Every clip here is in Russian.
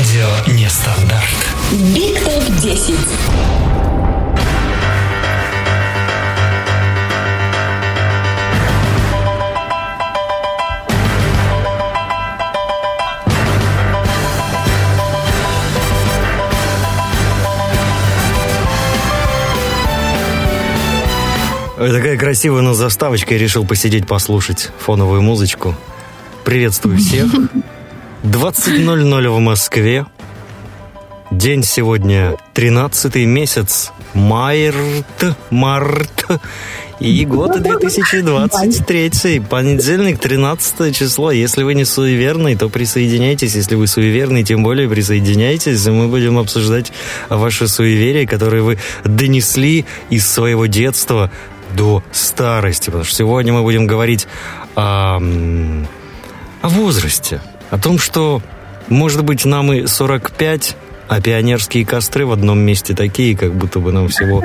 Радио Нестандарт. Биг Топ 10. Ой, Такая красивая, но заставочка. Я решил посидеть, послушать фоновую музычку. Приветствую всех. 20.00 в Москве. День сегодня 13 месяц. Март. Март. И год 2023. Понедельник, 13 число. Если вы не суеверный, то присоединяйтесь. Если вы суеверный, тем более присоединяйтесь. Мы будем обсуждать ваши суеверия, которые вы донесли из своего детства до старости. Потому что сегодня мы будем говорить о, о возрасте. О том, что, может быть, нам и 45, а пионерские костры в одном месте такие, как будто бы нам всего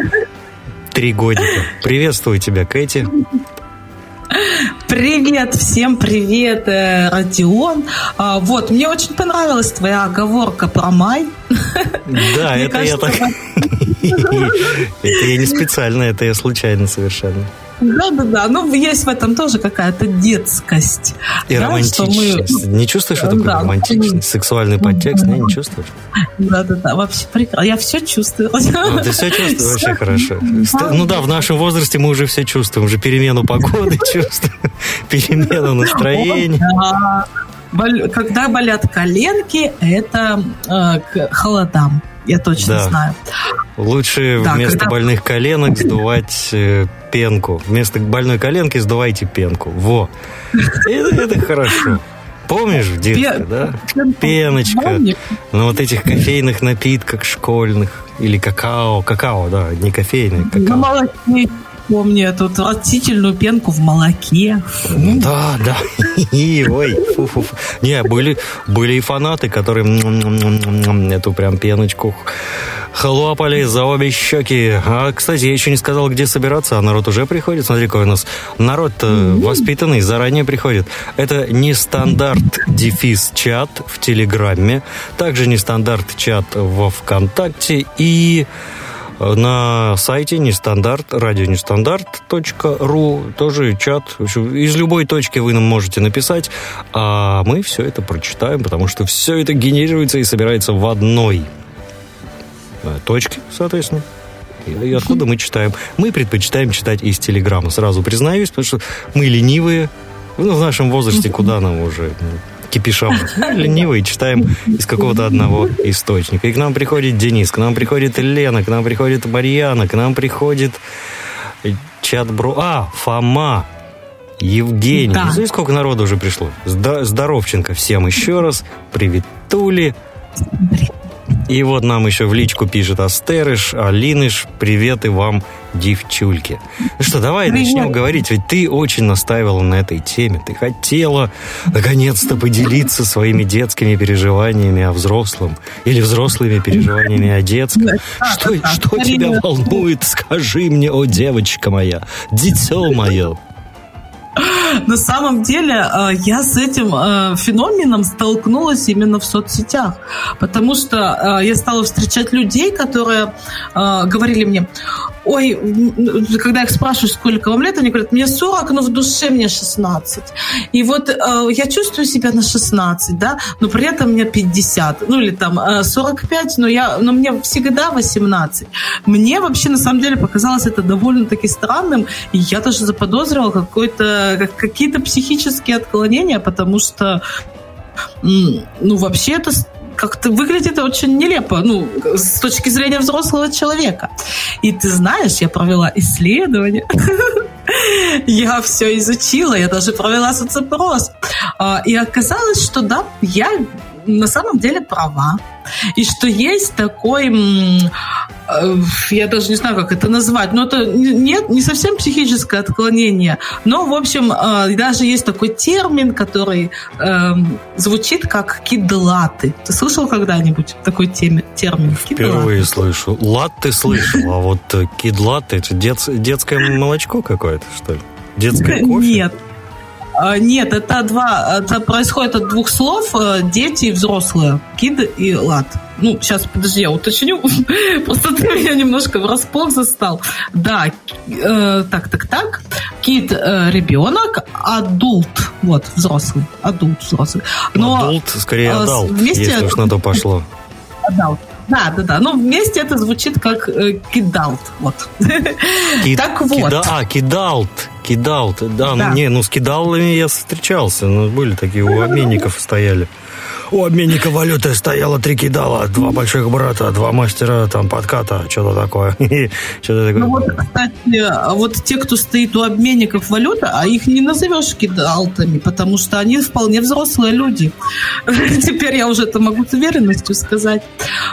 три годика. Приветствую тебя, Кэти. Привет, всем привет, э, Родион. А, Вот, мне очень понравилась твоя оговорка про май. Да, это я так... Это я не специально, это я случайно совершенно. Да-да-да, ну есть в этом тоже какая-то детскость. И Да, что мы- романтичность. Не чувствуешь эту Да. романтичность, сексуальный подтекст? Не, не чувствуешь? Да-да-да, вообще прекрасно. Я все чувствую. Ну, ты все чувствуешь вообще хорошо. Ну да, в нашем возрасте мы уже все чувствуем. Уже перемену погоды чувствуем, перемену настроения. Да. Когда болят коленки, это э, к холодам. Я точно Да. знаю. Лучше Да, вместо когда- больных коленок сдувать э, пенку. Вместо больной коленки сдувайте пенку. Во. Это, это хорошо. Помнишь в детстве, Пе- да? Пеночка. Помню. На вот этих кофейных напитках школьных. Или какао. Какао, да, не кофейный, На какао. молоке помню эту отвратительную пенку в молоке. Фу. Да, да. И, ой, фу-фу-фу. Не, были, были и фанаты, которые эту прям пеночку хлопали за обе щеки. А, кстати, я еще не сказал, где собираться, а народ уже приходит. Смотри, какой у нас народ э, воспитанный, заранее приходит. Это не стандарт дефис чат в Телеграме, также не стандарт чат во ВКонтакте и на сайте нестандарт, радио нестандарт.ру тоже чат. Из любой точки вы нам можете написать, а мы все это прочитаем, потому что все это генерируется и собирается в одной э, точке, соответственно. И откуда мы читаем? Мы предпочитаем читать из Телеграма, сразу признаюсь, потому что мы ленивые. Ну, в нашем возрасте куда нам уже ну? Мы ленивые, читаем из какого-то одного источника. И к нам приходит Денис, к нам приходит Лена, к нам приходит Марьяна, к нам приходит чат Бро... А, Фома, Евгений. Да. Знаете, сколько народу уже пришло? Здоровченко всем еще раз. Привет, Тули. И вот нам еще в личку пишет Астерыш, Алиныш, привет и вам, девчульки. Ну что, давай Привет. начнем говорить, ведь ты очень настаивала на этой теме. Ты хотела наконец-то поделиться своими детскими переживаниями о взрослом или взрослыми переживаниями о детском. Что, что тебя волнует? Скажи мне, о девочка моя, дитё мое. На самом деле э, я с этим э, феноменом столкнулась именно в соцсетях, потому что э, я стала встречать людей, которые говорили мне, ой, когда их спрашиваю, сколько вам лет, они говорят, мне 40, но в душе мне 16. И вот э, я чувствую себя на 16, да, но при этом мне 50, ну или там э, 45, но, я, но мне всегда 18. Мне вообще на самом деле показалось это довольно-таки странным, и я даже заподозрила какой-то, как- какие-то психические отклонения, потому что, ну, вообще это как-то выглядит очень нелепо, ну, с точки зрения взрослого человека. И ты знаешь, я провела исследование, я все изучила, я даже провела соцопрос. А, И оказалось, что да, я на самом деле права. И что есть такой, э, я даже не знаю, как это назвать, но это не- нет, не совсем психическое отклонение, но, в общем, э, даже есть такой термин, который эм, звучит как кидлаты. Ты слышал когда-нибудь такой термин? Кидлаты. Впервые слышу. Латте слышал, а вот э, кид латте, это дет- детское молочко какое-то, что ли? Детское кофе? Нет. А, нет, это два. Это происходит от двух слов э, дети и взрослые. Kid и adult. Ну, сейчас, подожди, я уточню. Просто ты меня немножко врасплох застал. Да, э, так, так, так. Kid э, ребенок, adult. Вот, взрослый. Adult, взрослый. Но adult, скорее э, adult, вместе... если уж на то пошло. Adult. Да, да, да. Но вместе это звучит как э, kidult. Вот. Kid, так вот. Кида, а, кидалт. Кидалт. Да, да. Не, ну с кидалами я встречался. Ну, были такие, у обменников стояли у обменника валюты стояло три кидала, два больших брата, два мастера там подката, что-то такое. что такое. Ну вот, кстати, вот те, кто стоит у обменников валюты, а их не назовешь кидалтами, потому что они вполне взрослые люди. Теперь я уже это могу с уверенностью сказать.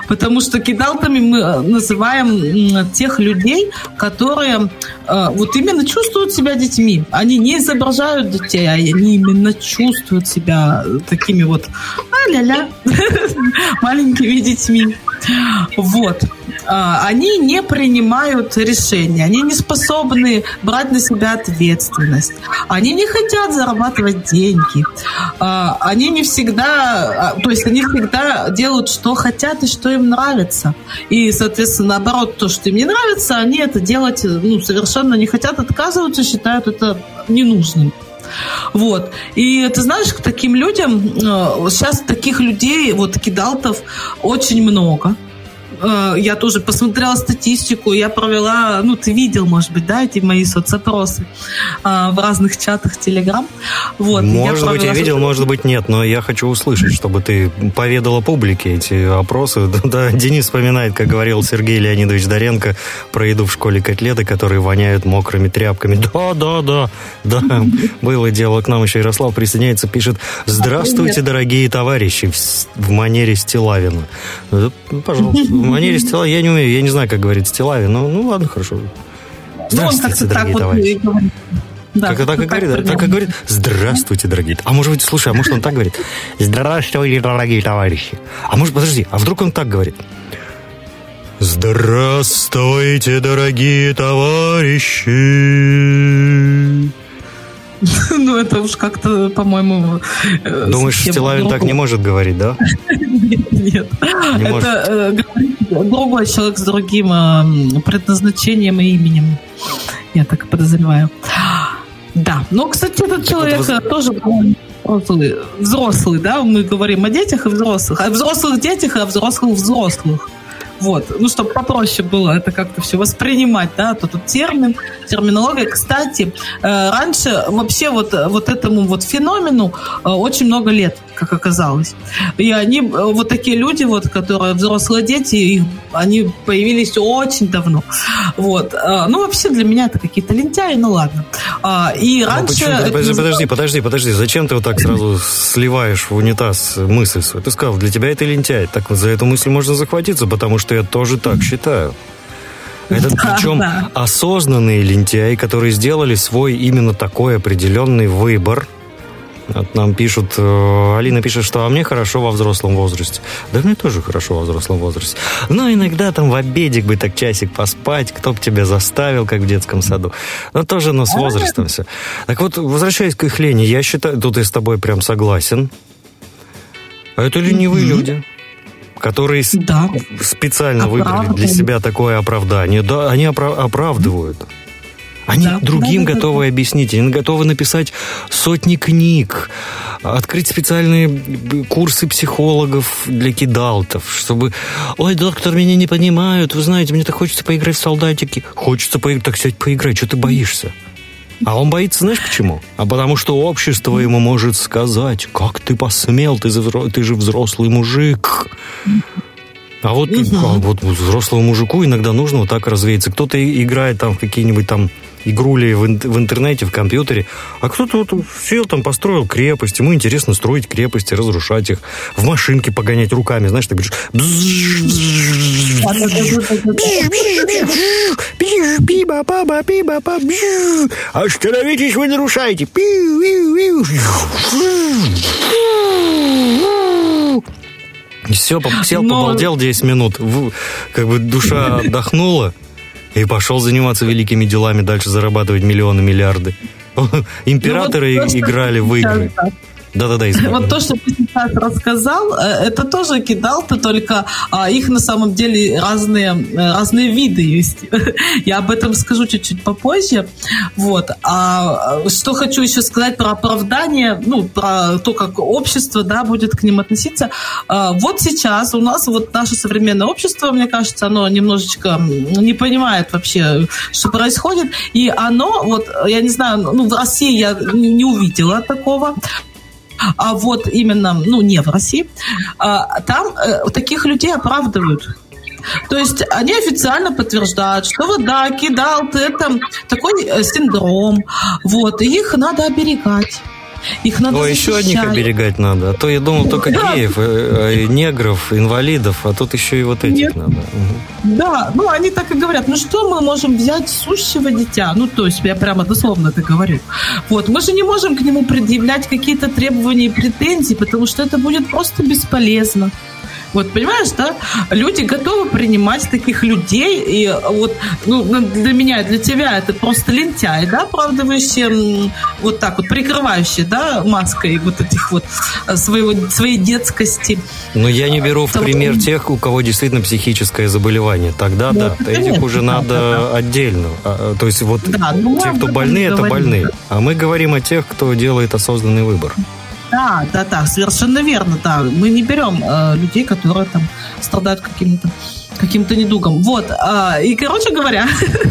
Потому что кидалтами мы называем тех людей, которые э, вот именно чувствуют себя детьми. Они не изображают детей, а они именно чувствуют себя такими вот ля-ля, маленькими детьми. Вот. А, они не принимают решения, они не способны брать на себя ответственность, они не хотят зарабатывать деньги, а, они не всегда, а, то есть они всегда делают, что хотят и что им нравится. И, соответственно, наоборот, то, что им не нравится, они это делать ну, совершенно не хотят, отказываются, считают это ненужным. Вот. И ты знаешь, к таким людям, э, сейчас таких людей, вот кидалтов, очень много. Э, я тоже посмотрела статистику, я провела, ну, ты видел, может быть, да, эти мои соцопросы э, в разных чатах Телеграм. Вот, может я быть, я видел, может быть, нет, но я хочу услышать, чтобы ты поведала публике эти опросы. Да, Денис вспоминает, как говорил Сергей Леонидович Доренко про еду в школе котлеты, которые воняют мокрыми тряпками. Да, да, да, да, было дело. К нам еще Ярослав присоединяется, пишет «Здравствуйте, дорогие товарищи» в манере Стилавина. Пожалуйста, манере Стилави я не умею, я не знаю, как говорит Стилави, но ну ладно, хорошо. Здравствуйте, ну, дорогие товарищи. Да, как так и говорит, так и говорит. Здравствуйте, дорогие. А может быть, слушай, а может он так говорит? Здравствуйте, дорогие товарищи. А может, подожди, а вдруг он так говорит? Здравствуйте, дорогие товарищи. Ну, это уж как-то, по-моему... Э, Думаешь, Стилавин так не может говорить, да? Нет, нет. Это э, другой человек с другим э, предназначением и именем. Я так подозреваю. Да. Ну, кстати, этот человек тоже взрослый, взрослый, да, мы говорим о детях и взрослых, о взрослых детях и о взрослых взрослых. Вот. Ну, чтобы попроще было это как-то все воспринимать, да, то тут термин, терминология. Кстати, э, раньше вообще вот, вот этому вот феномену э, очень много лет, как оказалось. И они, э, вот такие люди, вот, которые взрослые дети, их, они появились очень давно. Вот. Ну, вообще для меня это какие-то лентяи, ну ладно. А, и ну, раньше... Подожди, подожди, подожди, подожди. Зачем ты вот так сразу сливаешь в унитаз мысль свою? Ты сказал, для тебя это лентяй. Так за эту мысль можно захватиться, потому что я тоже так считаю. Это да, причем да. осознанные лентяи, которые сделали свой именно такой определенный выбор. Вот нам пишут, э, Алина пишет, что а мне хорошо во взрослом возрасте. Да мне тоже хорошо во взрослом возрасте. Но иногда там в обедик бы так часик поспать, кто бы тебя заставил, как в детском саду. Но тоже, но с возрастом все. Так вот, возвращаясь к их лени, я считаю, тут я с тобой прям согласен. А это ленивые mm-hmm. люди которые да. специально выбрали для себя такое оправдание. Да, они опра- оправдывают. Они да, другим да, да, готовы да. объяснить, они готовы написать сотни книг, открыть специальные курсы психологов для кидалтов, чтобы, ой, доктор, меня не понимают, вы знаете, мне так хочется поиграть в солдатики. Хочется поиграть, так сядь поиграй, что ты боишься? А он боится, знаешь, почему? А потому что общество ему может сказать, как ты посмел, ты, ты же взрослый мужик. А вот, а вот взрослому мужику иногда нужно вот так развеяться. Кто-то играет там в какие-нибудь там игрули в, в интернете, в компьютере, а кто-то вот сел там, построил крепость, ему интересно строить крепости, разрушать их, в машинке погонять руками, знаешь, ты говоришь... Остановитесь, вы нарушаете. Все, сел, побалдел 10 минут, как бы душа отдохнула, и пошел заниматься великими делами, дальше зарабатывать миллионы, миллиарды. Императоры ну, вот играли в игры. Да-да-да, Вот то, что ты сейчас рассказал, э, это тоже кидал ты, только а, их на самом деле разные, э, разные виды есть. Я об этом скажу чуть-чуть попозже. Вот. А что хочу еще сказать про оправдание, ну, про то, как общество, да, будет к ним относиться. А, вот сейчас у нас вот наше современное общество, мне кажется, оно немножечко не понимает вообще, что происходит. И оно, вот, я не знаю, ну, в России я не увидела такого а вот именно, ну, не в России, а, там э, таких людей оправдывают. То есть они официально подтверждают, что вот да, кидал ты, это такой э, синдром, вот, и их надо оберегать. Их надо О, еще одних оберегать надо. А то я думал только да. геев, э, э, негров, инвалидов, а тут еще и вот этих Нет. надо. Угу. Да, ну они так и говорят. Ну что мы можем взять сущего дитя? Ну, то есть я прямо дословно это говорю. Вот, мы же не можем к нему предъявлять какие-то требования и претензии, потому что это будет просто бесполезно. Вот, понимаешь, да? Люди готовы принимать таких людей, и вот ну, для меня, для тебя это просто лентяй, да, оправдывающие вот так вот, прикрывающие, да, маской вот этих вот э, своего, своей детскости. Но я не беру в пример тех, у кого действительно психическое заболевание. Тогда да, да этих уже да, надо да, отдельно. А, то есть вот да, ну, те, кто больны, это больны. А мы говорим о тех, кто делает осознанный выбор. Да, да, да, совершенно верно, да. Мы не берем э, людей, которые там страдают каким-то каким-то недугом. Вот. Э, и, короче говоря,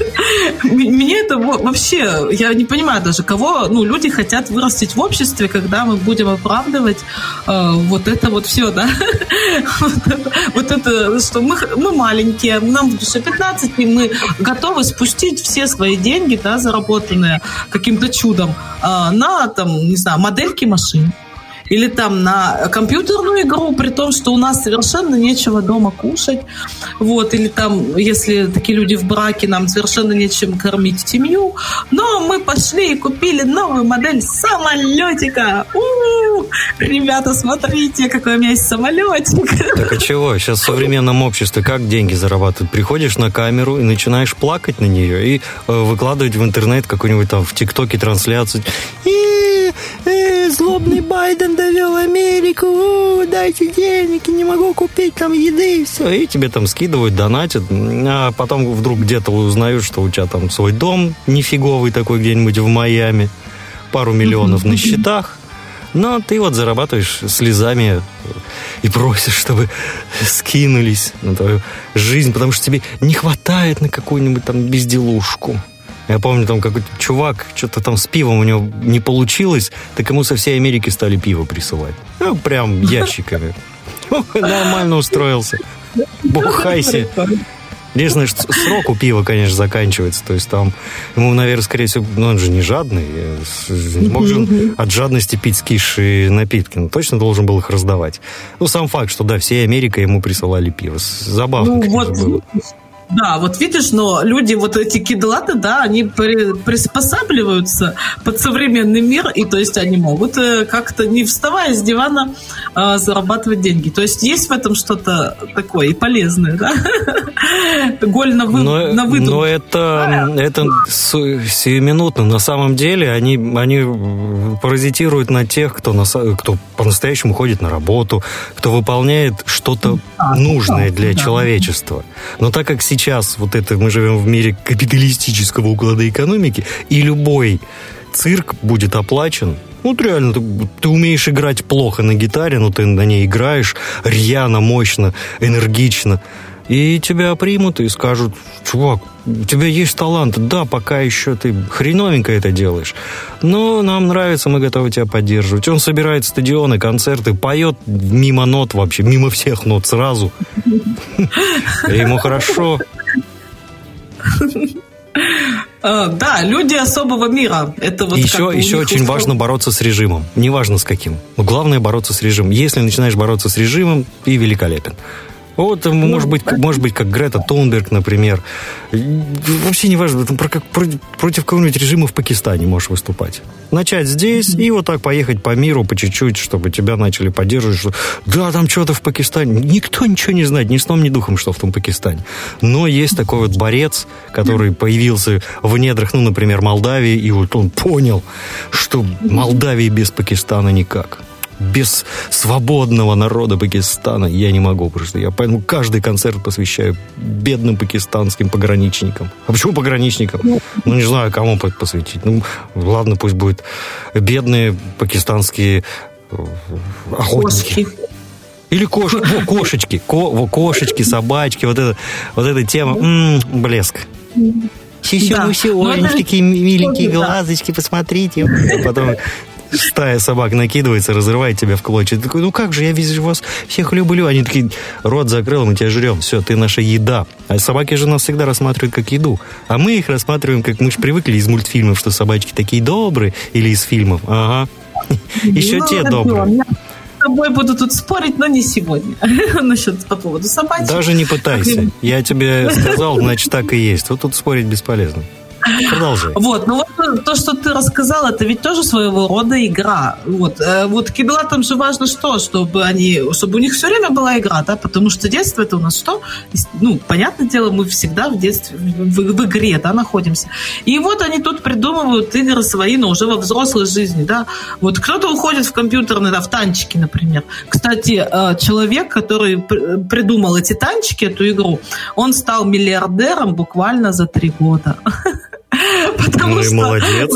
мне это вообще, я не понимаю даже, кого, ну, люди хотят вырастить в обществе, когда мы будем оправдывать э, вот это вот все, да. вот, это, вот это, что мы, мы маленькие, нам в душе 15, и мы готовы спустить все свои деньги, да, заработанные каким-то чудом, э, на, там, не знаю, модельки машин или там на компьютерную игру, при том, что у нас совершенно нечего дома кушать. Вот, или там, если такие люди в браке, нам совершенно нечем кормить семью. Но мы пошли и купили новую модель самолетика. У-у-у! Ребята, смотрите, какой у меня есть самолетик. Так а чего? Сейчас в современном обществе как деньги зарабатывают? Приходишь на камеру и начинаешь плакать на нее и э, выкладывать в интернет какой-нибудь там в ТикТоке трансляцию. И, э, злобный Байден довел Америку, о, дайте денег, не могу купить там еды, и все. И тебе там скидывают, донатят, а потом вдруг где-то узнают, что у тебя там свой дом нифиговый такой где-нибудь в Майами, пару миллионов на счетах, но ты вот зарабатываешь слезами и просишь, чтобы скинулись на твою жизнь, потому что тебе не хватает на какую-нибудь там безделушку. Я помню, там какой-то чувак, что-то там с пивом у него не получилось, так ему со всей Америки стали пиво присылать. Ну, прям ящиками. Нормально устроился. Бухайся. Единственное, что срок у пива, конечно, заканчивается. То есть там ему, наверное, скорее всего, ну он же не жадный. Не мог же от жадности пить скисшие напитки. Но точно должен был их раздавать. Ну, сам факт, что да, всей Америка ему присылали пиво. Забавно, ну, вот, было. Да, вот видишь, но люди, вот эти кидлаты, да, они при, приспосабливаются под современный мир, и то есть они могут э, как-то, не вставая с дивана, э, зарабатывать деньги. То есть есть в этом что-то такое и полезное, да? Голь на, вы, но, на выдумку. Но это, это сиюминутно. На самом деле они, они паразитируют на тех, кто, на, кто по-настоящему ходит на работу, кто выполняет что-то а, нужное для да. человечества. Но так как сейчас сейчас вот это мы живем в мире капиталистического уклада экономики, и любой цирк будет оплачен. Вот реально, ты, ты умеешь играть плохо на гитаре, но ты на ней играешь рьяно, мощно, энергично. И тебя примут и скажут, чувак, у тебя есть талант, да, пока еще ты хреновенько это делаешь, но нам нравится, мы готовы тебя поддерживать. Он собирает стадионы, концерты, поет мимо нот вообще, мимо всех нот сразу. Ему хорошо. А, да, люди особого мира. Это вот еще еще очень важно бороться с режимом. Неважно с каким. Но главное бороться с режимом. Если начинаешь бороться с режимом, ты великолепен. Вот, ну, может быть, может быть, как Грета Тунберг, например. Вообще не важно, там, про, как, против какого-нибудь режима в Пакистане можешь выступать. Начать здесь и вот так поехать по миру по чуть-чуть, чтобы тебя начали поддерживать, что да, там что-то в Пакистане. Никто ничего не знает, ни сном, ни духом, что в том Пакистане. Но есть такой вот борец, который появился в недрах, ну, например, Молдавии, и вот он понял, что Молдавии без Пакистана никак без свободного народа Пакистана я не могу, потому что я поэтому каждый концерт посвящаю бедным пакистанским пограничникам. А почему пограничникам? Ну, не знаю, кому посвятить. Ну, ладно, пусть будет бедные пакистанские э, охотники. Или кош... Во, кошечки, ко... Кошечки, собачки, вот, это, вот эта тема, м-м, блеск. Сисюмуси, да. такие миленькие глазочки, посмотрите. Потом стая собак накидывается, разрывает тебя в клочья. Ты такой, ну как же, я вижу вас всех люблю. Они такие, рот закрыл, мы тебя жрем. Все, ты наша еда. А собаки же нас всегда рассматривают как еду. А мы их рассматриваем, как мы же привыкли из мультфильмов, что собачки такие добрые, или из фильмов. Ага. Еще ну, те добрые с тобой буду тут спорить, но не сегодня. Насчет по поводу собачек. Даже не пытайся. Я тебе сказал, значит, так и есть. Вот тут спорить бесполезно. Продолжай. Вот, ну вот то, что ты рассказал, это ведь тоже своего рода игра. Вот, э, вот кибелатам же важно что, чтобы они, чтобы у них все время была игра, да, потому что детство это у нас что? Ну, понятное дело, мы всегда в детстве, в, в игре, да, находимся. И вот они тут придумывают игры свои, но уже во взрослой жизни, да. Вот кто-то уходит в компьютерные, да, в танчики, например. Кстати, э, человек, который придумал эти танчики, эту игру, он стал миллиардером буквально за три года. Потому ну и что молодец,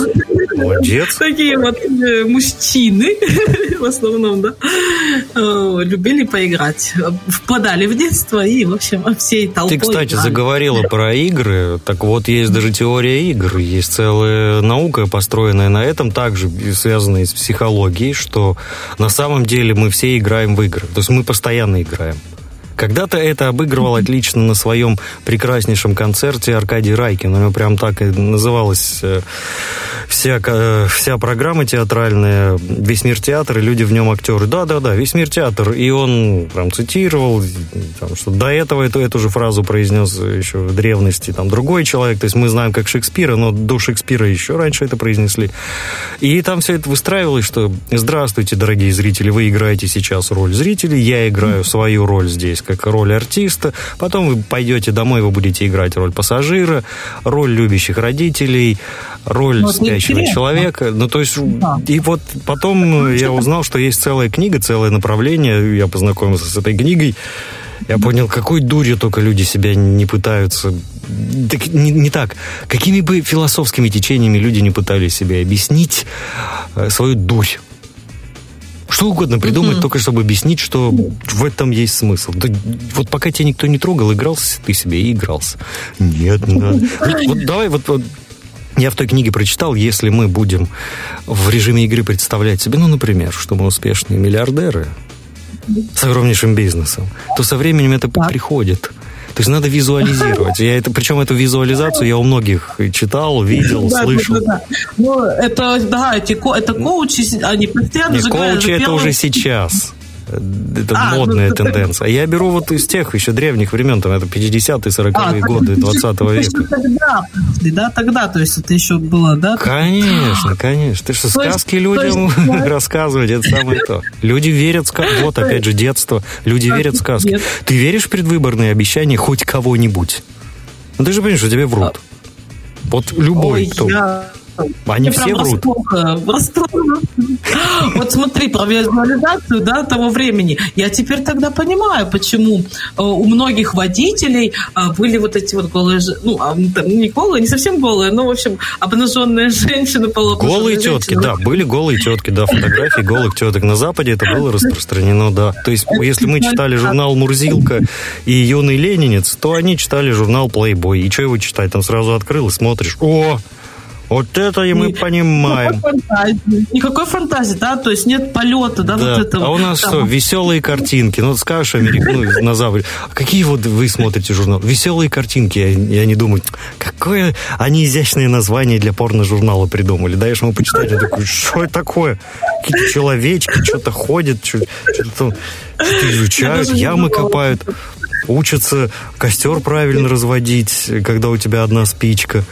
молодец. Такие вот э, мужчины, в основном, да, э, любили поиграть. Впадали в детство и, в общем, всей толпой Ты, кстати, играли. заговорила про игры. Так вот, есть даже теория игр. Есть целая наука, построенная на этом, также связанная с психологией, что на самом деле мы все играем в игры. То есть мы постоянно играем. Когда-то это обыгрывал отлично на своем прекраснейшем концерте Аркадий Райкин. У него прям так и называлась э, вся, э, вся программа театральная, весь мир театр, и люди в нем актеры. Да-да-да, весь мир театр. И он прям цитировал, там, что до этого эту, эту же фразу произнес еще в древности там другой человек. То есть мы знаем как Шекспира, но до Шекспира еще раньше это произнесли. И там все это выстраивалось, что «Здравствуйте, дорогие зрители, вы играете сейчас роль зрителей, я играю свою роль здесь как роль артиста, потом вы пойдете домой, вы будете играть роль пассажира, роль любящих родителей, роль ну, спящего интересно. человека. Ну, то есть, да. и вот потом я узнал, что есть целая книга, целое направление, я познакомился с этой книгой, я понял, какой дурью только люди себя не пытаются так, не, не так. Какими бы философскими течениями люди не пытались себе объяснить э, свою дурь. Что угодно придумать, mm-hmm. только чтобы объяснить, что в этом есть смысл. Да, вот пока тебя никто не трогал, игрался ты себе и игрался. Нет, не надо. Вот, вот давай вот, вот я в той книге прочитал, если мы будем в режиме игры представлять себе, ну, например, что мы успешные миллиардеры с огромнейшим бизнесом, то со временем это приходит. То есть надо визуализировать. Я это, причем эту визуализацию я у многих читал, видел, да, слышал. Да, да, да. Ну, это, да, эти, это коучи, они постоянно Не, коучи это уже сейчас. Это а, модная ну, тенденция. Я беру вот из тех еще древних времен, там это 50-е, 40-е а, годы 20 века. Тогда, да, тогда, то есть это еще было, да? Конечно, конечно. Ты что, сказки людям рассказывать, это самое то. Люди верят в сказки. Вот, опять же, детство. Люди верят сказки. Ты веришь в предвыборные обещания хоть кого-нибудь? Ну, ты же понимаешь, что тебе врут. Вот любой, кто... Они все врут. Вот смотри, про визуализацию да, того времени. Я теперь тогда понимаю, почему э, у многих водителей э, были вот эти вот голые, ну, а, не голые, не совсем голые, но, в общем, обнаженные женщины. Голые тетки, да, были голые тетки, да, фотографии голых теток. На Западе это было распространено, да. То есть, если мы читали журнал «Мурзилка» и «Юный ленинец», то они читали журнал «Плейбой». И что его читать? Там сразу открыл и смотришь, о, вот это и мы понимаем. Никакой фантазии. Никакой фантазии, да, то есть нет полета, да, да. вот этого. А у нас там. что, веселые картинки. Ну, скажешь Америку, ну, на Западе. А какие вот вы смотрите журнал? Веселые картинки. И они думают, какое они изящное название для порно-журнала придумали. Даешь ему почитать, он такой, что это такое? Какие-то человечки что-то ходят, что-то изучают, ямы копают. учатся костер правильно разводить, когда у тебя одна спичка.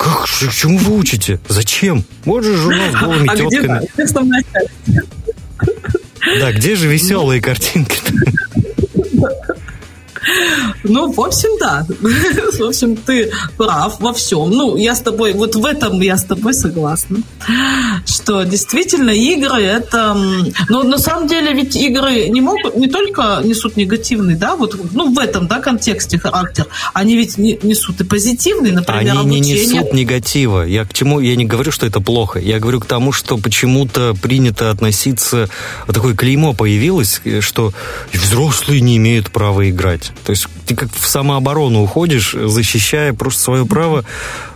Как? Чему вы учите? Зачем? Вот же журнал с голыми а тетками. Где, да, где же веселые картинки? Ну, в общем, да. В общем, ты прав во всем. Ну, я с тобой, вот в этом я с тобой согласна. Что действительно игры это... Но на самом деле ведь игры не могут, не только несут негативный, да, вот, ну, в этом, да, контексте характер, они ведь несут и позитивный, например, Они обучение. не несут негатива. Я к чему, я не говорю, что это плохо. Я говорю к тому, что почему-то принято относиться, такое клеймо появилось, что взрослые не имеют права играть. То есть ты как в самооборону уходишь, защищая просто свое право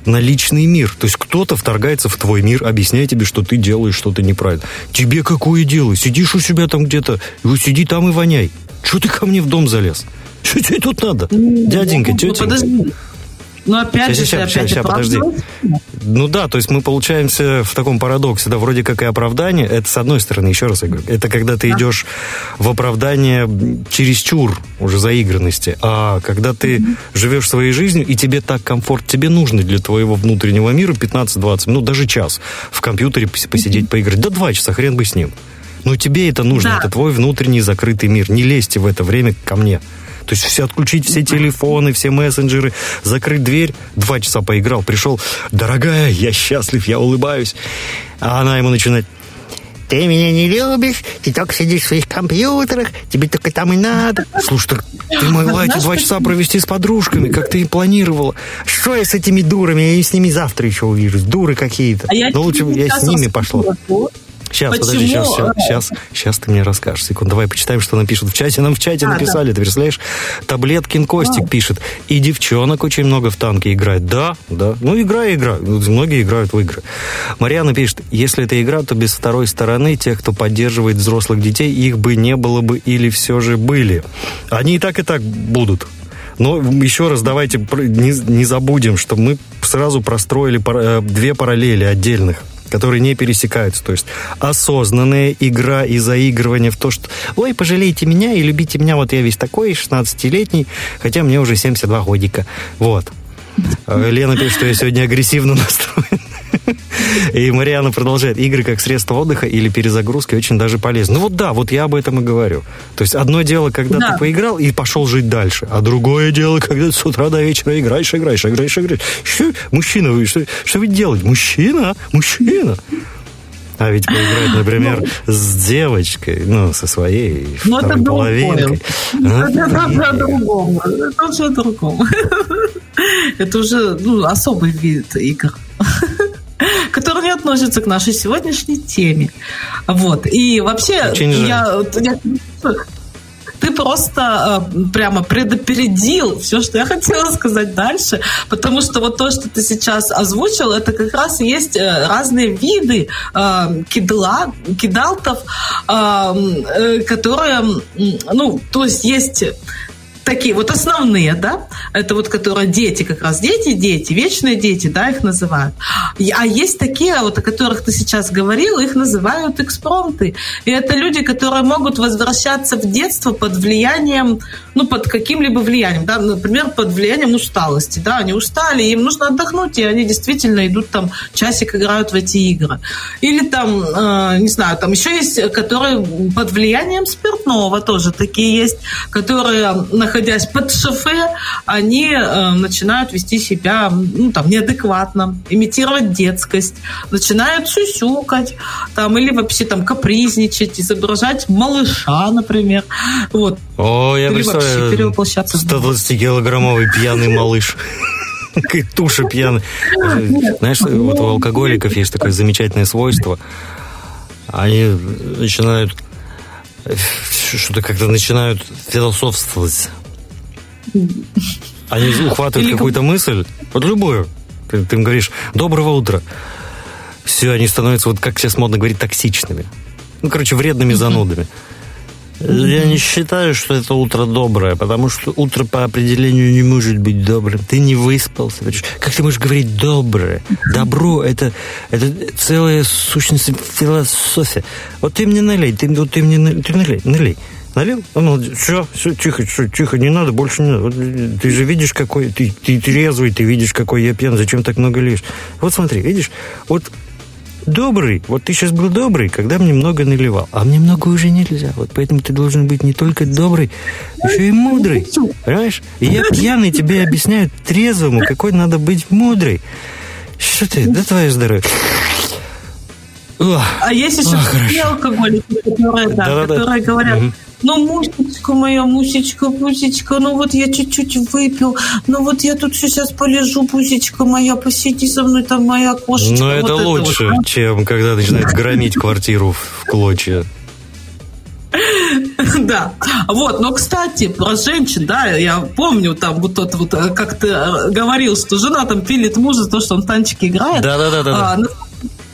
на личный мир. То есть кто-то вторгается в твой мир, объясняя тебе, что ты делаешь что-то неправильно. Тебе какое дело? Сидишь у себя там где-то, сиди там и воняй. Что ты ко мне в дом залез? Что тебе тут надо? Дяденька, ну, тетенька. Подожди. Ну, опять сейчас, же, сейчас, опять сейчас, подожди. Ну да, то есть мы получаемся в таком парадоксе, да, вроде как и оправдание, это с одной стороны, еще раз я говорю, это когда ты да. идешь в оправдание чересчур уже заигранности, а когда ты mm-hmm. живешь своей жизнью, и тебе так комфорт, тебе нужно для твоего внутреннего мира 15-20 минут, даже час в компьютере посидеть, mm-hmm. поиграть, да два часа, хрен бы с ним. Но тебе это нужно, да. это твой внутренний закрытый мир, не лезьте в это время ко мне. То есть все отключить все телефоны, все мессенджеры, закрыть дверь. Два часа поиграл, пришел, дорогая, я счастлив, я улыбаюсь. А она ему начинает, ты меня не любишь, ты только сидишь в своих компьютерах, тебе только там и надо. Слушай, так ты могла эти два часа провести с подружками, как ты и планировала. Что я с этими дурами? Я с ними завтра еще увижусь. Дуры какие-то. А Но лучше я с ними пошла. Сейчас, Почему? подожди, сейчас, сейчас, сейчас, ты мне расскажешь. Секунду, давай почитаем, что нам пишут в чате. Нам в чате а, написали, да. ты представляешь? Таблеткин Костик а. пишет. И девчонок очень много в танке играет. Да, да. Ну, игра, игра. Многие играют в игры. Мариана пишет, если это игра, то без второй стороны тех, кто поддерживает взрослых детей, их бы не было бы или все же были. Они и так, и так будут. Но еще раз давайте не, не забудем, что мы сразу простроили э, две параллели отдельных которые не пересекаются. То есть осознанная игра и заигрывание в то, что «Ой, пожалейте меня и любите меня, вот я весь такой, 16-летний, хотя мне уже 72 годика». Вот. Э, Лена пишет, что я сегодня агрессивно настроен. И Мариана продолжает. Игры как средство отдыха или перезагрузки очень даже полезны. Ну вот да, вот я об этом и говорю. То есть одно дело, когда да. ты поиграл и пошел жить дальше, а другое дело, когда ты с утра до вечера играешь, играешь, играешь, играешь. Что, мужчина, вы, что, что вы делаете? Мужчина, мужчина. А ведь поиграть, например, ну, с девочкой, ну, со своей ну, второй это половинкой. А? Это, это, это уже другому. Это уже ну, особый вид игр который не относится к нашей сегодняшней теме. Вот. И вообще, я, я, ты просто э, прямо предопередил все, что я хотела сказать дальше, потому что вот то, что ты сейчас озвучил, это как раз есть э, разные виды э, кидла, кидалтов, э, э, которые, ну, то есть есть такие вот основные, да, это вот которые дети, как раз дети, дети, вечные дети, да, их называют. А есть такие, вот о которых ты сейчас говорил, их называют экспромты. И это люди, которые могут возвращаться в детство под влиянием, ну, под каким-либо влиянием, да, например, под влиянием усталости, да, они устали, им нужно отдохнуть, и они действительно идут там, часик играют в эти игры. Или там, э, не знаю, там еще есть, которые под влиянием спиртного тоже такие есть, которые находясь под шофе, они э, начинают вести себя ну, там, неадекватно, имитировать детскость, начинают сюсюкать, там, или вообще там капризничать, изображать малыша, например. Вот. О, я или представляю, перевоплощаться 120-килограммовый пьяный малыш. Туша пьяная. Знаешь, вот у алкоголиков есть такое замечательное свойство. Они начинают что-то как-то начинают философствовать они ухватывают Или какую-то мысль, вот любую. Ты, ты им говоришь «доброго утра». Все, они становятся, вот как сейчас модно говорить, токсичными. Ну, короче, вредными занудами. Я не считаю, что это утро доброе, потому что утро по определению не может быть добрым. Ты не выспался. Как ты можешь говорить доброе? Добро это, это целая сущность философия. Вот ты мне налей, ты, вот ты мне ты налей, налей. Налил? Он. Все, все, тихо, все, тихо, не надо, больше не надо. Ты же видишь, какой... Ты, ты трезвый, ты видишь, какой я пьян, зачем так много лишь? Вот смотри, видишь, вот добрый, вот ты сейчас был добрый, когда мне много наливал, а мне много уже нельзя. Вот поэтому ты должен быть не только добрый, еще и мудрый. Понимаешь? И я пьяный тебе объясняю трезвому, какой надо быть мудрый. Что ты? Да твое здоровье. А есть еще алкоголики, которые, да, да, которые да. говорят, угу. Ну, мусечка моя, мусечка, пусечка, ну вот я чуть-чуть выпил, ну вот я тут сейчас полежу, пусечка моя, посиди со мной, там моя кошечка. Но вот это лучше, вот. чем когда начинает громить квартиру в клочья. Да, вот, но, кстати, про женщин, да, я помню там вот тот вот, э, как ты э, говорил, что жена там пилит мужа за то, что он в танчики играет. Да, да, да, да. А,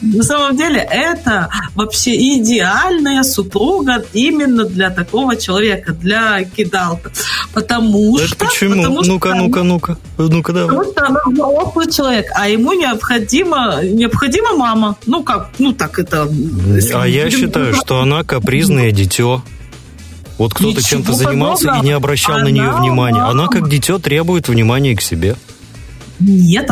на самом деле это вообще идеальная супруга именно для такого человека, для кидалка. Потому это что... Почему? Ну-ка, ну-ка, ну-ка. Ну-ка, давай. Потому что она взрослый человек, а ему необходима, необходима мама. Ну как, ну так это... А я считаю, что она капризное дитё. Вот кто-то чем-то занимался и не обращал она, на нее внимания. Она как дитё требует внимания к себе. Нет,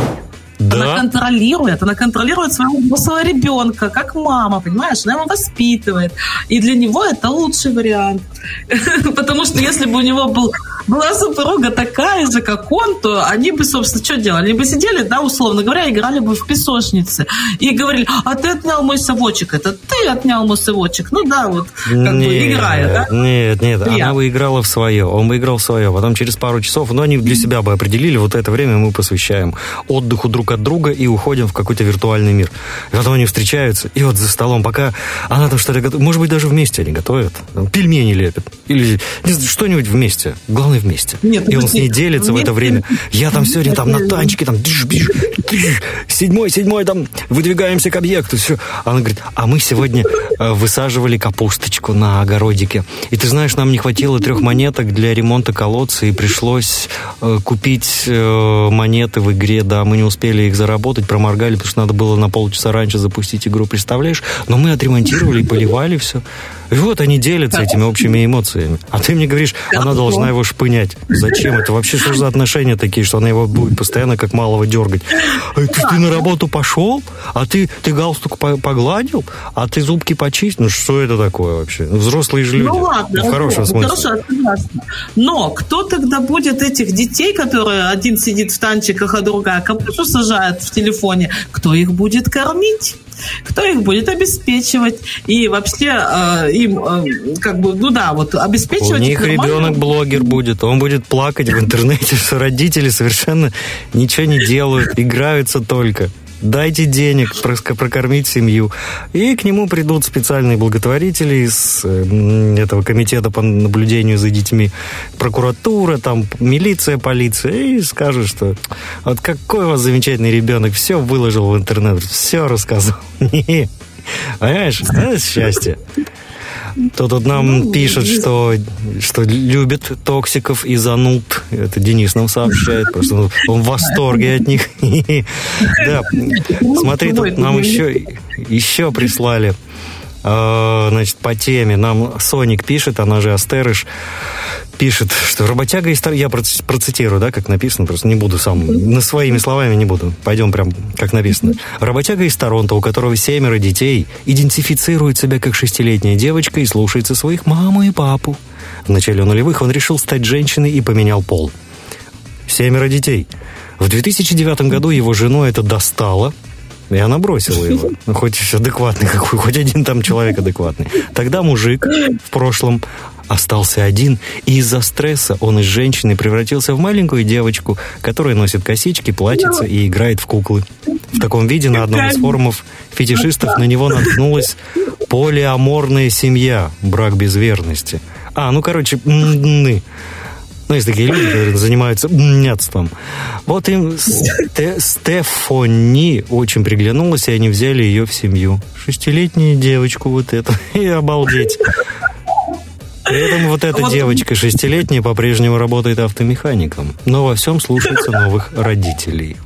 да? Она контролирует, она контролирует своего взрослого ребенка, как мама, понимаешь? Она его воспитывает. И для него это лучший вариант. Потому что если бы у него был, была супруга такая же, как он, то они бы, собственно, что делали? Они бы сидели, да, условно говоря, играли бы в песочнице. И говорили, а ты отнял мой совочек, это ты отнял мой совочек. Ну да, вот, как нет, бы играя, да? Нет, нет, Приятно. она бы играла в свое, он бы играл в свое. Потом через пару часов, но они для себя бы определили, вот это время мы посвящаем отдыху друг от друга и уходим в какой-то виртуальный мир. И потом они встречаются, и вот за столом, пока она там что-то готовит, может быть, даже вместе они готовят, пельмени лепят, или что-нибудь вместе, главное вместе. Нет, и он с ней делится вместе. в это время. Я там сегодня там на танчике, там, диш, биш, диш, седьмой, седьмой, там, выдвигаемся к объекту, все. Она говорит, а мы сегодня э, высаживали капусточку на огородике. И ты знаешь, нам не хватило трех монеток для ремонта колодца, и пришлось э, купить э, монеты в игре, да, мы не успели их заработать, проморгали, потому что надо было на полчаса раньше запустить игру, представляешь? Но мы отремонтировали и поливали все. И вот они делятся этими общими эмоциями. А ты мне говоришь, она должна его шпынять. Зачем? Это вообще что за отношения такие, что она его будет постоянно как малого дергать? А ты, ты на работу пошел? А ты, ты галстук погладил? А ты зубки почистил? Ну что это такое вообще? Взрослые же люди. Ну ладно. В хорошем смысле. Хорошо, согласна. Но кто тогда будет этих детей, которые один сидит в танчиках, а другая капусту сажает в телефоне? Кто их будет кормить? Кто их будет обеспечивать и вообще э, им э, как бы, ну да, вот обеспечивать. У них ребенок блогер будет, он будет плакать в интернете, что родители совершенно ничего не делают, играются только дайте денег прокормить семью. И к нему придут специальные благотворители из этого комитета по наблюдению за детьми, прокуратура, там милиция, полиция, и скажут, что вот какой у вас замечательный ребенок, все выложил в интернет, все рассказал. Понимаешь, это счастье. Тут вот нам ну, пишет, что, что любит токсиков и зануд. Это Денис нам сообщает, просто он в восторге от них. Да, смотри, тут нам еще, еще прислали а, значит, по теме. Нам Соник пишет, она же Астерыш, пишет, что работяга из Я процитирую, да, как написано, просто не буду сам, на своими словами не буду. Пойдем прям, как написано. Работяга из Торонто, у которого семеро детей, идентифицирует себя как шестилетняя девочка и слушается своих маму и папу. В начале нулевых он решил стать женщиной и поменял пол. Семеро детей. В 2009 году его жену это достало, и она бросила его. Ну, хоть адекватный какой, хоть один там человек адекватный. Тогда мужик в прошлом остался один, и из-за стресса он из женщины превратился в маленькую девочку, которая носит косички, платьица и играет в куклы. В таком виде на одном из форумов фетишистов на него наткнулась полиаморная семья, брак без верности. А, ну, короче, ну, есть такие люди, которые занимаются нятством. Вот им Сте Стефани очень приглянулась, и они взяли ее в семью. Шестилетнюю девочку вот эту. И обалдеть. При этом вот эта девочка шестилетняя по-прежнему работает автомехаником, но во всем слушается новых родителей.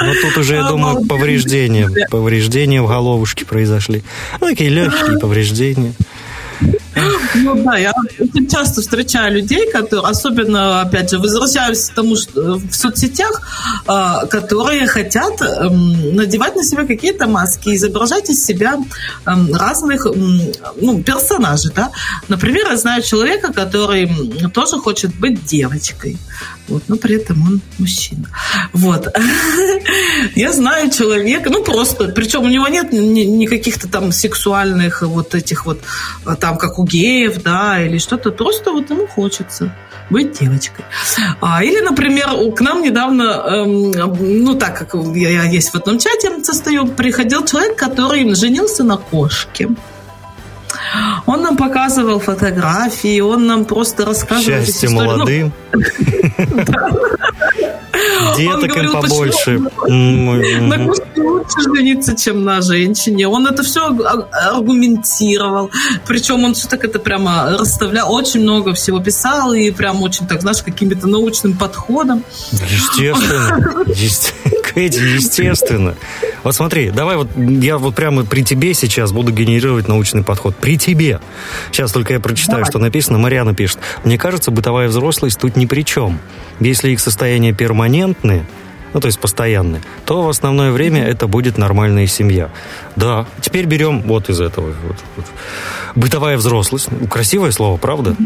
Но тут уже, я думаю, повреждения, повреждения в головушке произошли. Ну, такие легкие повреждения. Ну да, я очень часто встречаю людей, которые, особенно, опять же, возвращаюсь к тому, что в соцсетях, а, которые хотят эм, надевать на себя какие-то маски, изображать из себя эм, разных ну, персонажей. Да? Например, я знаю человека, который тоже хочет быть девочкой, вот, но при этом он мужчина. Вот. Я знаю человека, ну просто, причем у него нет никаких-то там сексуальных вот этих вот, там, как у геев, да, или что-то, просто вот ему хочется быть девочкой. А, или, например, к нам недавно, эм, ну так как я, я есть в одном чате состою, приходил человек, который женился на кошке. Он нам показывал фотографии, он нам просто рассказывал Счастье ну, молодым. Деток им побольше. На кошке лучше жениться, чем на женщине. Он это все аргументировал. Причем он все так это прямо расставлял. Очень много всего писал и прям очень так, знаешь, каким-то научным подходом. Естественно. Кэти, естественно. Вот смотри, давай вот я вот прямо при тебе сейчас буду генерировать научный подход. При тебе. Сейчас только я прочитаю, давай. что написано. Марьяна пишет. Мне кажется, бытовая взрослость тут ни при чем. Если их состояние перманентные, ну, то есть постоянные, то в основное время это будет нормальная семья. Да, теперь берем вот из этого. Вот, вот. Бытовая взрослость. Красивое слово, правда?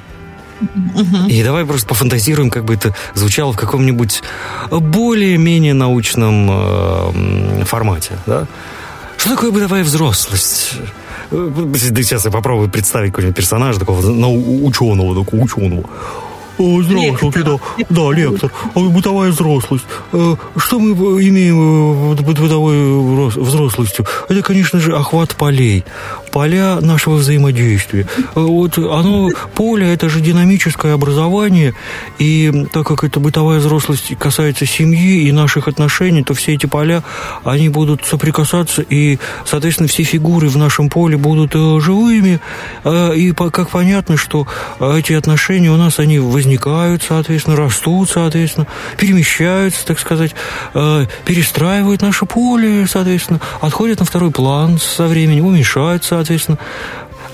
И давай просто пофантазируем, как бы это звучало в каком-нибудь более-менее научном э, формате. Да? Что такое бытовая взрослость? Э, сейчас я попробую представить какого-нибудь персонажа, такого ну, ученого, такого ученого. Здравствуйте, да, да, лектор. Бытовая взрослость. Э, что мы имеем под бытовой взрослостью? Это, конечно же, охват полей. Поля нашего взаимодействия. Э, вот оно, поле, это же динамическое образование, и так как это бытовая взрослость касается семьи и наших отношений, то все эти поля, они будут соприкасаться, и, соответственно, все фигуры в нашем поле будут э, живыми, и как понятно, что эти отношения у нас, они возникают возникают, соответственно, растут, соответственно, перемещаются, так сказать, э, перестраивают наше поле, соответственно, отходят на второй план со временем, уменьшают, соответственно.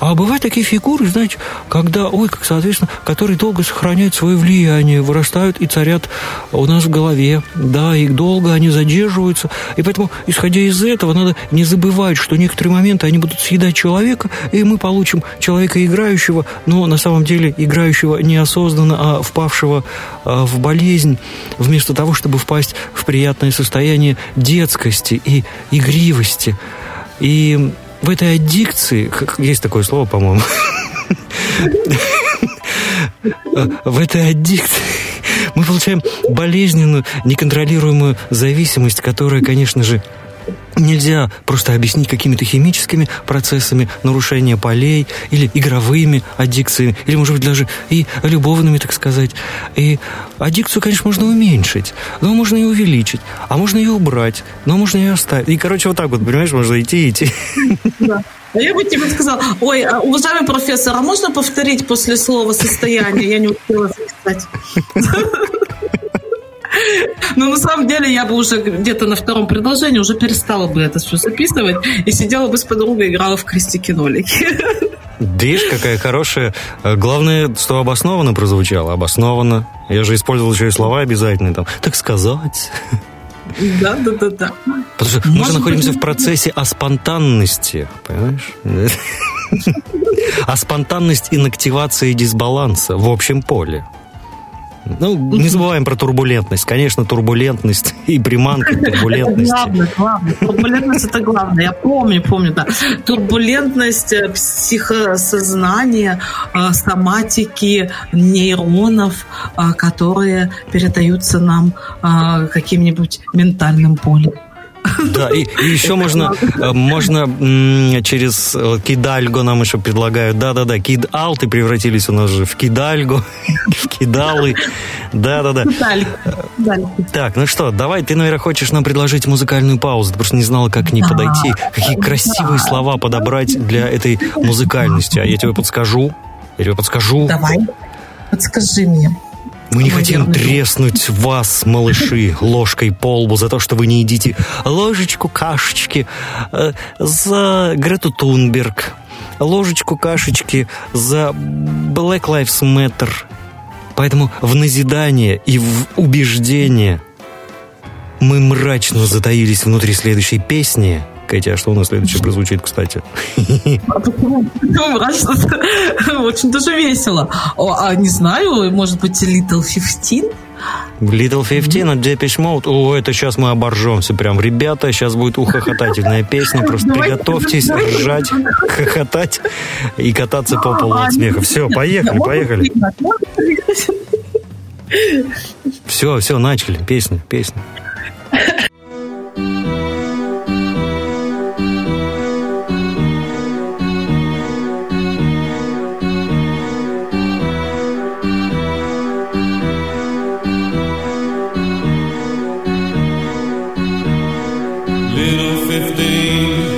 А бывают такие фигуры, знаете, когда, ой, как, соответственно, которые долго сохраняют свое влияние, вырастают и царят у нас в голове. Да, и долго они задерживаются. И поэтому, исходя из этого, надо не забывать, что некоторые моменты они будут съедать человека, и мы получим человека играющего, но на самом деле играющего неосознанно, а впавшего а, в болезнь, вместо того, чтобы впасть в приятное состояние детскости и игривости. И в этой аддикции, есть такое слово, по-моему, в этой аддикции мы получаем болезненную, неконтролируемую зависимость, которая, конечно же, нельзя просто объяснить какими-то химическими процессами нарушения полей или игровыми аддикциями, или, может быть, даже и любовными, так сказать. И аддикцию, конечно, можно уменьшить, но можно и увеличить, а можно ее убрать, но можно ее оставить. И, короче, вот так вот, понимаешь, можно идти и идти. Да. А я бы тебе сказала, ой, а, уважаемый профессор, а можно повторить после слова состояние? Я не успела записать. Но на самом деле я бы уже где-то на втором предложении уже перестала бы это все записывать и сидела бы с подругой, играла в крестики-нолики. Видишь, какая хорошая. Э, главное, что обоснованно прозвучало. Обоснованно. Я же использовал еще и слова обязательные. Там, так сказать. Да, да, да, да. Потому что мы же находимся в процессе аспонтанности, понимаешь? А спонтанность инактивации дисбаланса в общем поле. Ну, не забываем про турбулентность. Конечно, турбулентность и приманка турбулентности. Главное, главное. Турбулентность это главное. Я помню, помню, да. Турбулентность э, психосознания, э, соматики нейронов, э, которые передаются нам каким-нибудь ментальным полем. Да, и, и еще можно, э, можно через э, кидальго нам еще предлагают. Да-да-да, кид-алты превратились у нас же в кидальго, в кидалы. Да-да-да. Так, ну что, давай, ты, наверное, хочешь нам предложить музыкальную паузу. Ты просто не знала, как к ней подойти. Какие красивые слова подобрать для этой музыкальности. А я тебе подскажу. Я тебе подскажу. Давай, подскажи мне. Мы не хотим треснуть вас, малыши, ложкой по лбу за то, что вы не едите ложечку кашечки э, за Грету Тунберг ложечку кашечки за Black Lives Matter. Поэтому в назидание и в убеждение мы мрачно затаились внутри следующей песни. Катя, а что у нас следующее прозвучит, кстати? Очень даже весело. А не знаю, может быть, Little 15? Little 15 от Depeche Mode. О, это сейчас мы оборжемся прям. Ребята, сейчас будет ухохотательная песня. Просто приготовьтесь ржать, хохотать и кататься по полу от смеха. Все, поехали, поехали. Все, все, начали. Песня, песня. little fifteen.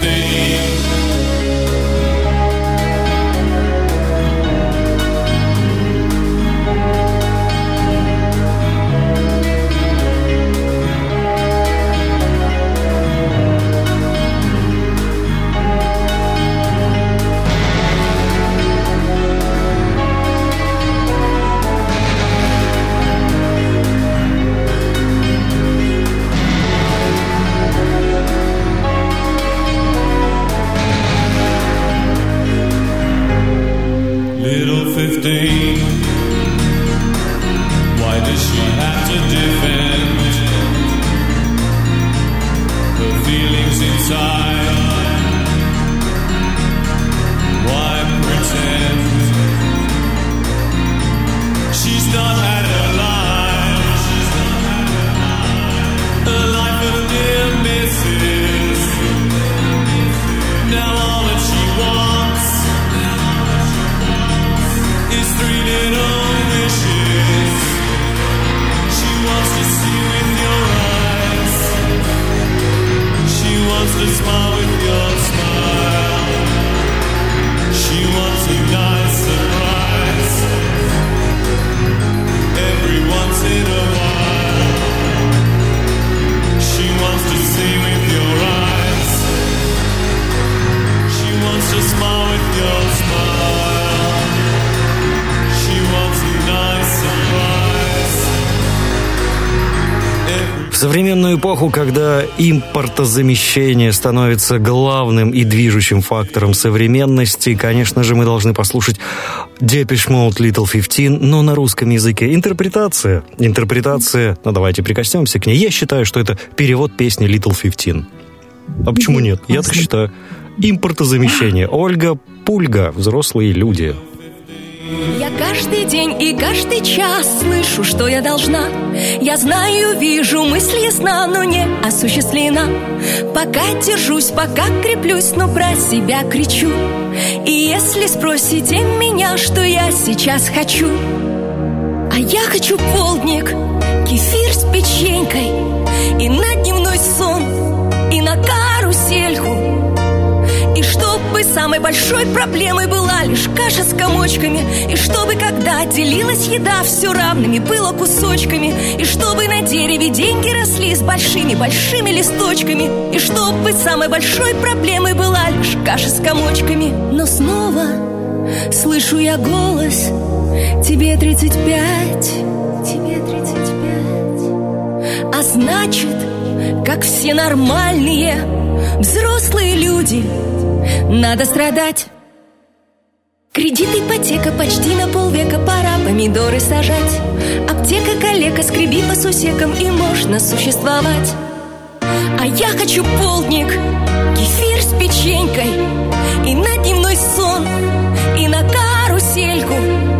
современную эпоху, когда импортозамещение становится главным и движущим фактором современности, конечно же, мы должны послушать Depeche Mode Little 15, но на русском языке. Интерпретация. Интерпретация, ну давайте прикоснемся к ней. Я считаю, что это перевод песни Little 15. А почему нет? Я так считаю. Импортозамещение. Ольга Пульга. Взрослые люди. Я каждый день и каждый час слышу, что я должна. Я знаю, вижу, мысли ясна, но не осуществлена. Пока держусь, пока креплюсь, но про себя кричу. И если спросите меня, что я сейчас хочу, а я хочу полдник, кефир с печенькой и на дневной сон, и на карусельку. Чтобы самой большой проблемой была лишь каша с комочками. И чтобы когда делилась еда все равными было кусочками. И чтобы на дереве деньги росли с большими-большими листочками. И чтобы самой большой проблемой была лишь каша с комочками. Но снова слышу я голос. Тебе 35, тебе 35 А значит, как все нормальные взрослые люди надо страдать. Кредит, ипотека почти на полвека Пора помидоры сажать. Аптека, калека, скреби по сусекам И можно существовать. А я хочу полдник Кефир с печенькой И на дневной сон И на карусельку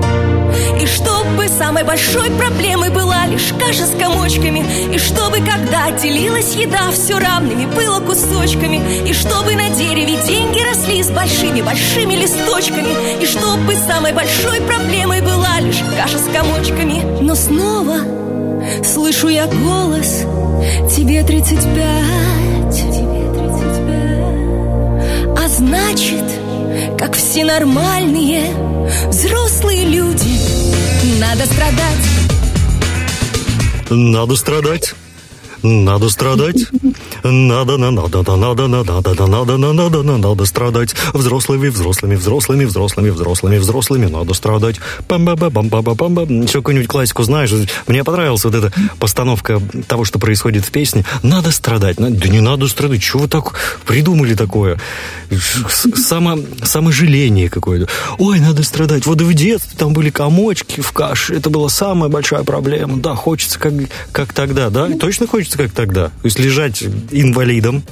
И чтобы самой большой проблемой была лишь каша с комочками И чтобы когда делилась еда все равными было кусочками И чтобы на дереве деньги росли с большими-большими листочками И чтобы самой большой проблемой была лишь каша с комочками. Но снова слышу я голос Тебе 35, тебе 35 А значит, как все нормальные взрослые люди Надо страдать Надо страдать. Надо страдать. Надо, на, надо, на, надо, на, надо, на, надо, на, надо, на, надо страдать. Взрослыми, взрослыми, взрослыми, взрослыми, взрослыми, взрослыми надо страдать. пам ба ба пам ба ба пам ба Еще какую-нибудь классику знаешь? Мне понравилась вот эта постановка того, что происходит в песне. Надо страдать. Да не надо страдать. Чего вы так придумали такое? Само, саможаление какое-то. Ой, надо страдать. Вот в детстве там были комочки в каше. Это была самая большая проблема. Да, хочется как, как тогда, да? Точно хочется как тогда? То есть лежать инвалидом,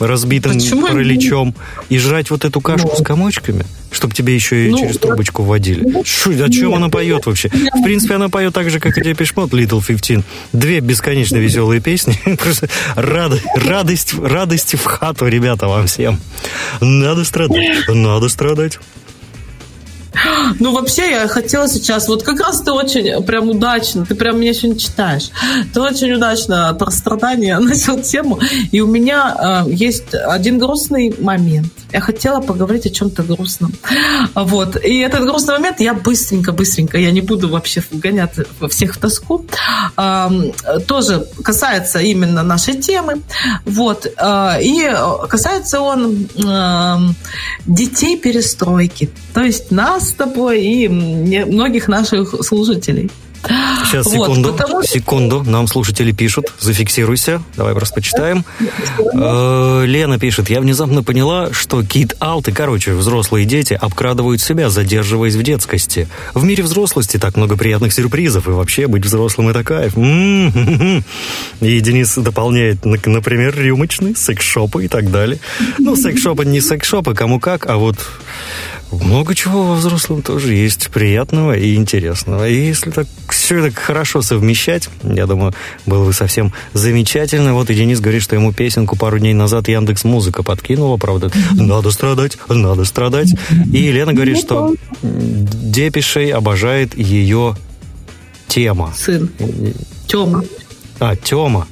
разбитым Почему? параличом, и жрать вот эту кашу с комочками, чтобы тебе еще и Ну, через трубочку вводили. Шу, о чем Нет. она поет вообще? В принципе, она поет так же, как и Depeche Mode, Little 15. Две бесконечно веселые песни. Просто рада- радость, радости в хату, ребята, вам всем. Надо страдать, надо страдать. Ну, вообще, я хотела сейчас, вот как раз ты очень прям удачно, ты прям меня сегодня читаешь, ты очень удачно про страдания начал тему, и у меня э, есть один грустный момент. Я хотела поговорить о чем-то грустном. Вот. И этот грустный момент я быстренько-быстренько, я не буду вообще вгонять всех в тоску, эм, тоже касается именно нашей темы. Вот. Э, И касается он эм, детей перестройки. То есть нас с тобой и многих наших слушателей. Сейчас, Вот, секунду, потому что- секунду. Нам слушатели пишут. Зафиксируйся. Давай просто почитаем. Э, Лена пишет. Я внезапно поняла, что кит алты, короче, взрослые дети обкрадывают себя, задерживаясь в детскости. В мире взрослости так много приятных сюрпризов. И вообще быть взрослым это кайф. И Денис дополняет, на- например, рюмочные, секс-шопы и так далее. Ну, секс-шопы не секс-шопы, кому как, а вот много чего во взрослом тоже есть приятного и интересного. И если так все это хорошо совмещать, я думаю, было бы совсем замечательно. Вот и Денис говорит, что ему песенку пару дней назад Яндекс Музыка подкинула, правда. Надо страдать, надо страдать. И Елена говорит, что Депишей обожает ее тема. Сын. Тёма. А, Тема.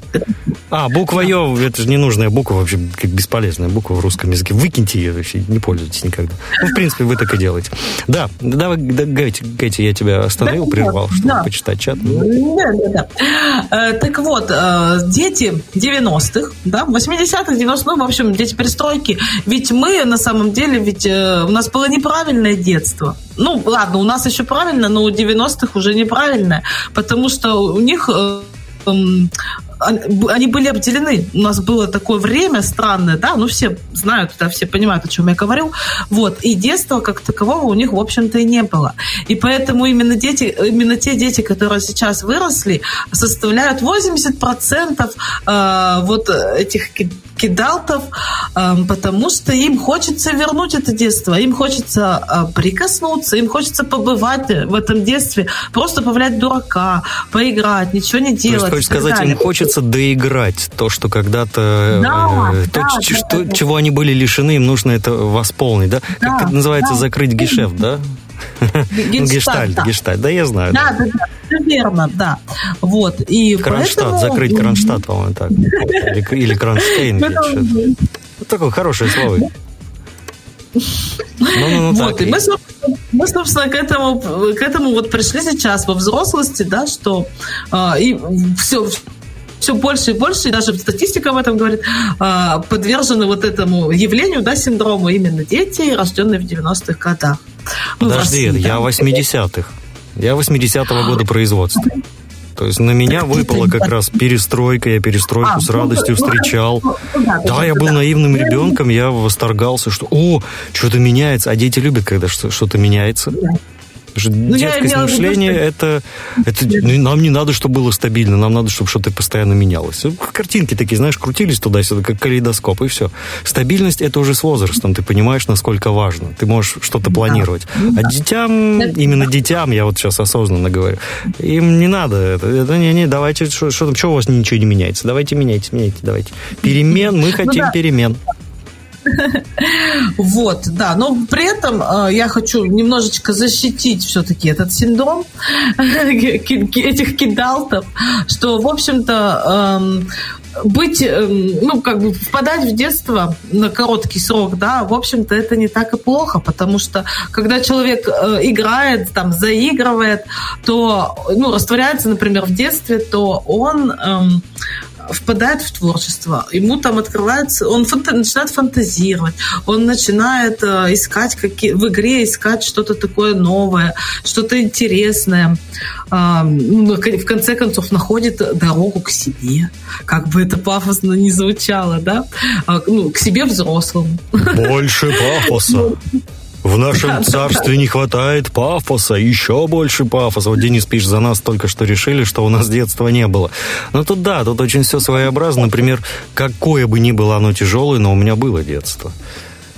А, буква Ё, это же ненужная буква, вообще как бесполезная буква в русском языке. Выкиньте ее вообще, не пользуйтесь никогда. Ну, в принципе, вы так и делаете. Да, давай, да, Гэти, Гэти, я тебя остановил, Да, прервал, чтобы да. почитать чат. Да, да, да. Э, Так вот, э, дети 90-х, да, 80-х, 90-х, ну, в общем, дети перестройки. Ведь мы, на самом деле, ведь э, у нас было неправильное детство. Ну, ладно, у нас еще правильно, но у 90-х уже неправильное, потому что у них они они были обделены. У нас было такое время странное, да, ну все знают, да, все понимают, о чем я говорю. Вот. И детства как такового у них, в общем-то, и не было. И поэтому именно дети, именно те дети, которые сейчас выросли, составляют 80% э, вот этих кидалтов, эм, потому что им хочется вернуть это детство, им хочется э, прикоснуться, им хочется побывать в этом детстве, просто повлять дурака, поиграть, ничего не делать. То есть, хочешь сказать, далее. им хочется доиграть то, что когда-то... Да, э, да, то, да, что, да, чего они были лишены, им нужно это восполнить, да? да как это называется, да. закрыть гешефт, да? Гештальт, да. гештальт, да, я знаю. Да, да, да, все верно, да. Вот, и Кронштадт, поэтому... закрыть Кронштадт, по-моему, так. Или, или Кронштейн. Такое хорошее слово. Ну, ну, ну, вот, и мы, мы, собственно, к этому, к этому вот пришли сейчас во взрослости, да, что э, и все, все больше и больше, и даже статистика об этом говорит, э, подвержены вот этому явлению, да, синдрому именно дети, рожденные в 90-х годах. Ну, Подожди, России, я да. 80-х. Я 80-го года производства. То есть на меня выпала как раз перестройка, я перестройку а, с радостью ну, встречал. Ну, да, я был наивным ребенком, я восторгался, что о, что-то меняется, а дети любят, когда что-то меняется. Ну, детское мышление это, это ну, нам не надо, чтобы было стабильно, нам надо, чтобы что-то постоянно менялось. Картинки такие, знаешь, крутились туда-сюда, как калейдоскоп, и все. Стабильность это уже с возрастом, ты понимаешь, насколько важно. Ты можешь что-то планировать. А детям, именно детям, я вот сейчас осознанно говорю, им не надо это. это не, не, давайте, что, что там, что у вас ничего не меняется? Давайте меняйте, меняйте, давайте. Перемен, мы хотим ну, перемен. Вот, да. Но при этом э, я хочу немножечко защитить все-таки этот синдром этих кидалтов, что, в общем-то, эм, быть, эм, ну, как бы впадать в детство на короткий срок, да, в общем-то, это не так и плохо, потому что когда человек э, играет, там, заигрывает, то, ну, растворяется, например, в детстве, то он эм, впадает в творчество, ему там открывается, он фанта, начинает фантазировать, он начинает э, искать какие, в игре искать что-то такое новое, что-то интересное. Э, в конце концов находит дорогу к себе, как бы это пафосно не звучало, да, а, ну, к себе взрослому. Больше пафоса. В нашем царстве не хватает пафоса, еще больше пафоса. Вот, Денис, пишет, за нас только что решили, что у нас детства не было. Ну, тут да, тут очень все своеобразно. Например, какое бы ни было оно тяжелое, но у меня было детство.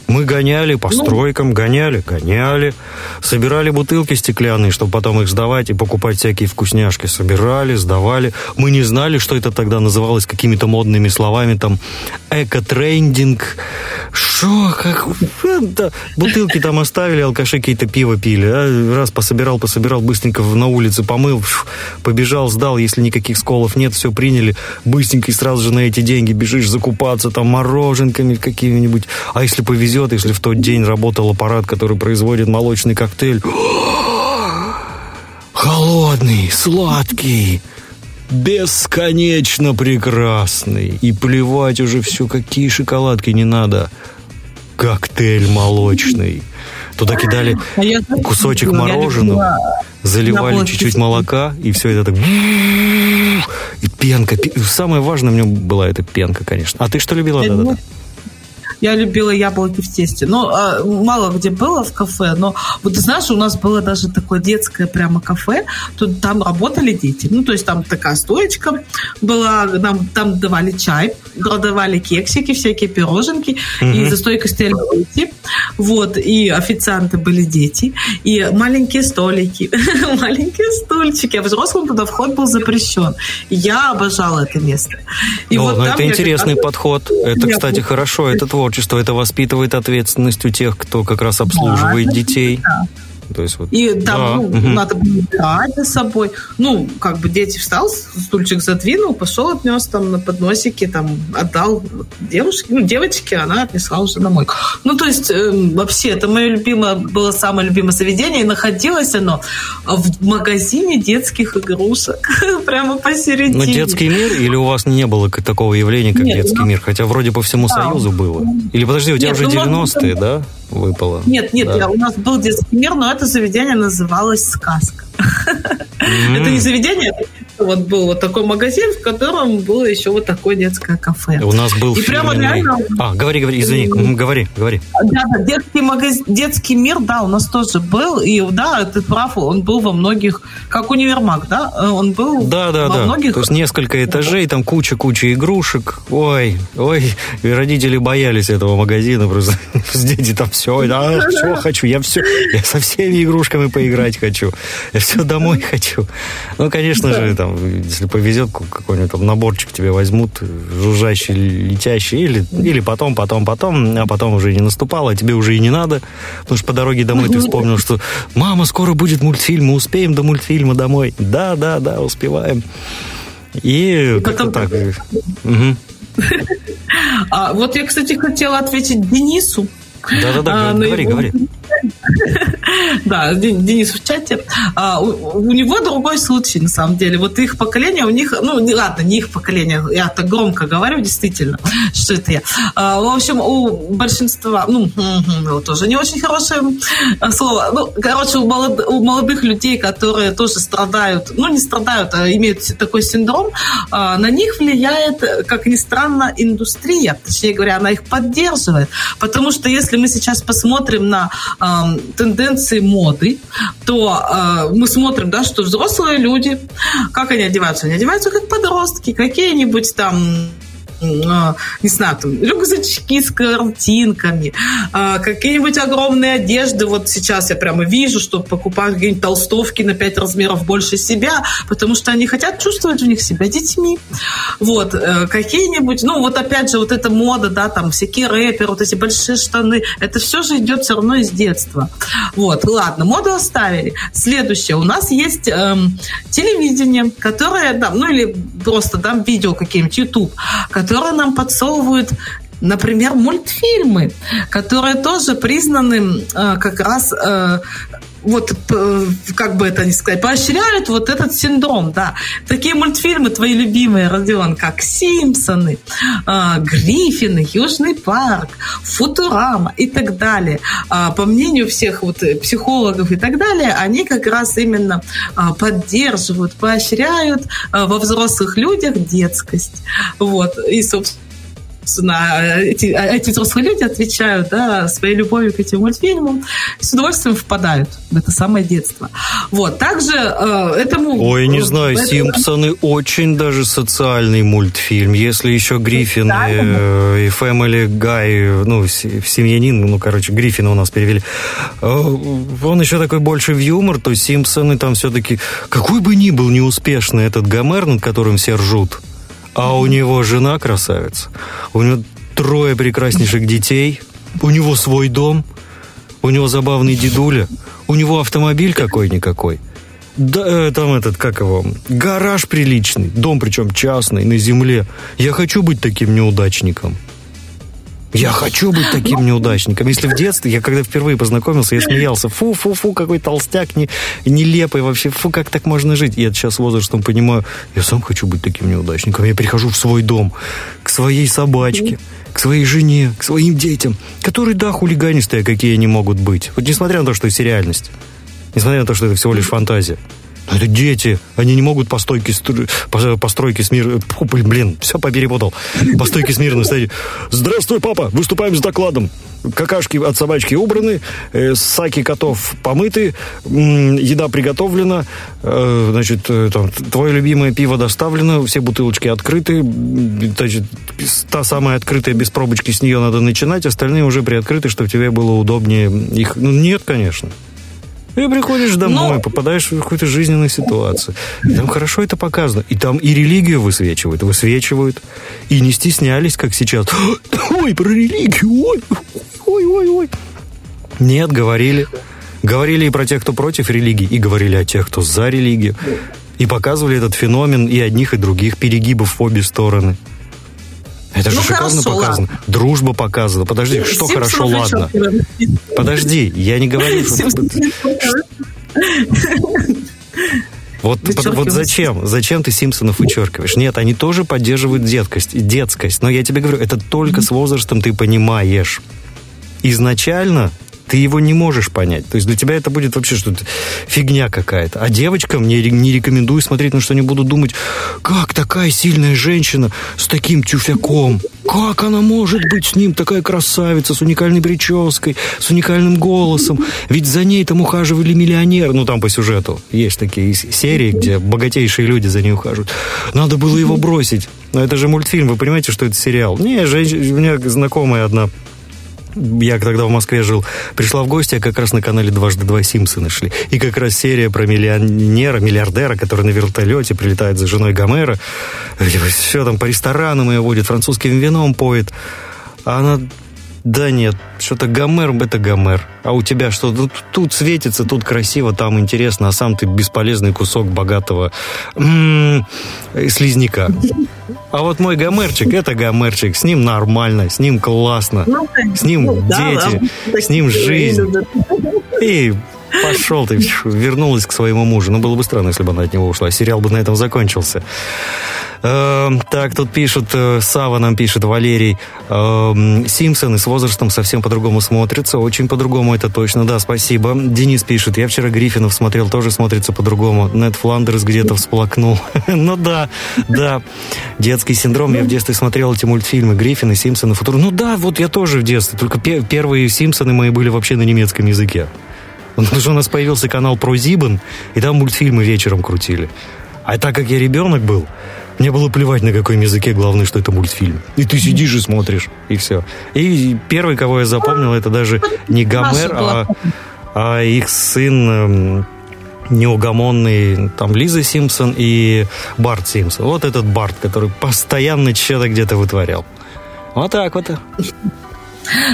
Мы гоняли по ну. стройкам, гоняли, гоняли. Собирали бутылки стеклянные, чтобы потом их сдавать и покупать всякие вкусняшки. Собирали, сдавали. Мы не знали, что это тогда называлось какими-то модными словами, там, эко-трендинг. Что? Как? Да. Бутылки там оставили, алкаши какие-то пиво пили. А? Раз пособирал, пособирал, быстренько на улице помыл, побежал, сдал. Если никаких сколов нет, все приняли. Быстренько и сразу же на эти деньги бежишь закупаться там мороженками какими-нибудь. А если повезет, повезет, если в тот день работал аппарат, который производит молочный коктейль. Холодный, сладкий, бесконечно прекрасный. И плевать уже все, какие шоколадки не надо. Коктейль молочный. Туда кидали а кусочек мороженого, заливали чуть-чуть молока, и все это так... И пенка. Самое важное в нем была эта пенка, конечно. А ты что любила? Да-да-да. Я любила яблоки в тесте. Ну, а, мало где было в кафе, но вот ты знаешь, у нас было даже такое детское прямо кафе. Тут там работали дети. Ну, то есть там такая стоечка была, нам там давали чай, продавали кексики, всякие пироженки, угу. и за стойкой стояли дети. Вот, и официанты были дети, и маленькие столики, маленькие стульчики, а взрослым туда вход был запрещен. Я обожала это место. И О, вот ну это интересный подход. Это, кстати, хорошо, это творчество творчество, это воспитывает ответственность у тех, кто как раз обслуживает да, детей. Да. То есть вот, и там да, ну, угу. надо брать за собой. Ну, как бы дети встал, стульчик задвинул, пошел, отнес там на подносике, там отдал девушке, ну, девочке, она отнесла уже домой. Ну, то есть э, вообще, это мое любимое, было самое любимое заведение, и находилось оно в магазине детских игрушек, прямо посередине. Но детский мир или у вас не было такого явления, как Нет, детский ну, мир? Хотя вроде по всему да. Союзу было. Или подожди, у тебя Нет, уже 90-е, ну, да? Выпало. Нет, нет, да. у нас был детский мир, но это заведение называлось «Сказка». Mm-hmm. Это не заведение, вот был вот такой магазин, в котором было еще вот такое детское кафе. У нас был И прямо реально... А, говори, говори, извини, говори, говори. Да, да, детский магазин, детский мир, да, у нас тоже был. И да, ты прав, он был во многих, как универмаг, да? Э, Он был Да, да, во да. многих... То есть несколько этажей, там куча-куча игрушек. Ой, ой, и родители боялись этого магазина просто. Дети там все, да, все хочу, я все, я со всеми игрушками поиграть хочу. Я все домой хочу. Ну, конечно же, там, если повезет, какой-нибудь там наборчик тебе возьмут, жужжащий, летящий, или, или потом, потом, потом, а потом уже и не наступало, а тебе уже и не надо, потому что по дороге домой ты вспомнил, что мама, скоро будет мультфильм, мы успеем до мультфильма домой. Да, да, да, успеваем. И как-то потом- так. А, вот я, кстати, хотела ответить Денису. Да-да-да, А, говори, говори. Да, Ден- Денис в чате. А, у, у него другой случай, на самом деле. Вот их поколение, у них, ну, не, ладно, не их поколение, я так громко говорю, действительно, что это я. А, в общем, у большинства, ну, тоже не очень хорошее а, слово. Ну, короче, у, молод- у молодых людей, которые тоже страдают, ну, не страдают, а имеют такой синдром, а, на них влияет, как ни странно, индустрия. Точнее говоря, она их поддерживает. Потому что если мы сейчас посмотрим на ам, тенденции моды, то а, мы смотрим, да, что взрослые люди, как они одеваются? Они одеваются как подростки, какие-нибудь там не знаю, там, рюкзачки с картинками, а, какие-нибудь огромные одежды. Вот сейчас я прямо вижу, что покупают какие-нибудь толстовки на 5 размеров больше себя, потому что они хотят чувствовать в них себя детьми. Вот, э, какие-нибудь, ну, вот опять же, вот эта мода, да, там, всякие рэперы, вот эти большие штаны, это все же идет все равно из детства. Вот, ладно, моду оставили. Следующее, у нас есть эм, телевидение, которое, да, ну, или просто, да, видео какие-нибудь, YouTube, которые нам подсовывают Например, мультфильмы, которые тоже признаны э, как раз э, вот, как бы это ни сказать, поощряют вот этот синдром, да. Такие мультфильмы твои любимые, Родион, как «Симпсоны», а, «Гриффины», «Южный парк», «Футурама» и так далее. А, По мнению всех вот психологов и так далее, они как раз именно а, поддерживают, поощряют во взрослых людях детскость. Вот. И, собственно, собственно, эти, эти взрослые люди отвечают да, своей любовью к этим мультфильмам и с удовольствием впадают в это самое детство. Вот, также э, этому... Ой, не знаю, этому- Симпсоны очень даже социальный мультфильм. Если еще Гриффины э, и Family Guy, ну, с- семьянин, ну, короче, Гриффина у нас перевели, э, он еще такой больше в юмор, то Симпсоны там все-таки... Какой бы ни был неуспешный этот Гомер, над которым все ржут, а у него жена красавица, у него трое прекраснейших детей, у него свой дом, у него забавный дедуля, у него автомобиль какой-никакой. Да, э, там этот, как его, гараж приличный, дом причем частный, на земле. Я хочу быть таким неудачником. Я хочу быть таким неудачником. Если в детстве, я когда впервые познакомился, я смеялся, фу-фу-фу, какой толстяк не, нелепый вообще, фу, как так можно жить? Я сейчас возрастом понимаю, я сам хочу быть таким неудачником. Я прихожу в свой дом, к своей собачке, к своей жене, к своим детям, которые, да, хулиганистые, какие они могут быть. Вот несмотря на то, что это реальность. Несмотря на то, что это всего лишь фантазия. Но это дети, они не могут по стойке, по, стройке смирно... Фу, блин, все поперепутал. По стойке смирно стоять. Здравствуй, папа, выступаем с докладом. Какашки от собачки убраны, э, саки котов помыты, еда приготовлена, э, значит, э, там, твое любимое пиво доставлено, все бутылочки открыты, значит, та самая открытая без пробочки, с нее надо начинать, остальные уже приоткрыты, чтобы тебе было удобнее их... Ну, нет, конечно. И приходишь домой, Ну- попадаешь в какую-то жизненную ситуацию. И там хорошо это показано. И там и религию высвечивают, высвечивают. И не стеснялись, как сейчас. Ой, про религию, ой, ой, ой, ой. Нет, говорили. Говорили и про тех, кто против религии, и говорили о тех, кто за религию. И показывали этот феномен и одних, и других перегибов в обе стороны. Это же Ну, шикарно хорошо, показано. Дружба показана. Подожди, что Симпсонов хорошо, ладно. Подожди, я не говорю, что... Вот, вот зачем? Зачем ты Симпсонов вычеркиваешь? Нет, они тоже поддерживают деткость, детскость. Но я тебе говорю, это только с возрастом ты понимаешь. Изначально Ты его не можешь понять. То есть для тебя это будет вообще что-то фигня какая-то. А девочкам не, не рекомендую смотреть, на что они будут думать, как такая сильная женщина с таким тюфяком? Как она может быть с ним такая красавица, с уникальной прической, с уникальным голосом? Ведь за ней там ухаживали миллионеры. Ну, там по сюжету есть такие серии, где богатейшие люди за ней ухаживают. Надо было его бросить. Но это же мультфильм, вы понимаете, что это сериал? Не, женщина, у меня знакомая одна я тогда в Москве жил, пришла в гости, а как раз на канале «Дважды два Симпсоны» шли. И как раз серия про миллионера, миллиардера, который на вертолете прилетает за женой Гомера. Все там по ресторанам ее водит, французским вином поет. А она да нет, что-то Гомер – это Гомер. А у тебя что? Тут, тут светится, тут красиво, там интересно, а сам ты бесполезный кусок богатого м-м, слизняка. А вот мой Гомерчик – это Гомерчик. С ним нормально, с ним классно. Ну, с ним ну, дети, с ним жизнь. И пошел ты, вернулась к своему мужу. Ну, было бы странно, если бы она от него ушла. Сериал бы на этом закончился. Э, так, тут пишут, э, Сава нам пишет, Валерий, э, Симпсоны с возрастом совсем по-другому смотрятся, очень по-другому, это точно, да, спасибо. Денис пишет, я вчера Гриффинов смотрел, тоже смотрится по-другому. Нед Фландерс где-то всплакнул. ну да, да, детский синдром, я в детстве смотрел эти мультфильмы Гриффины, Симпсоны, Футур. Ну да, вот я тоже в детстве, только первые Симпсоны мои были вообще на немецком языке. Потому что у нас появился канал про Зибан, и там мультфильмы вечером крутили. А так как я ребенок был, мне было плевать на каком языке, главное, что это мультфильм. И ты сидишь и смотришь, и все. И первый, кого я запомнил, это даже не Гомер, а, а их сын эм, неугомонный, там, Лиза Симпсон и Барт Симпсон. Вот этот Барт, который постоянно что-то где-то вытворял. Вот так вот.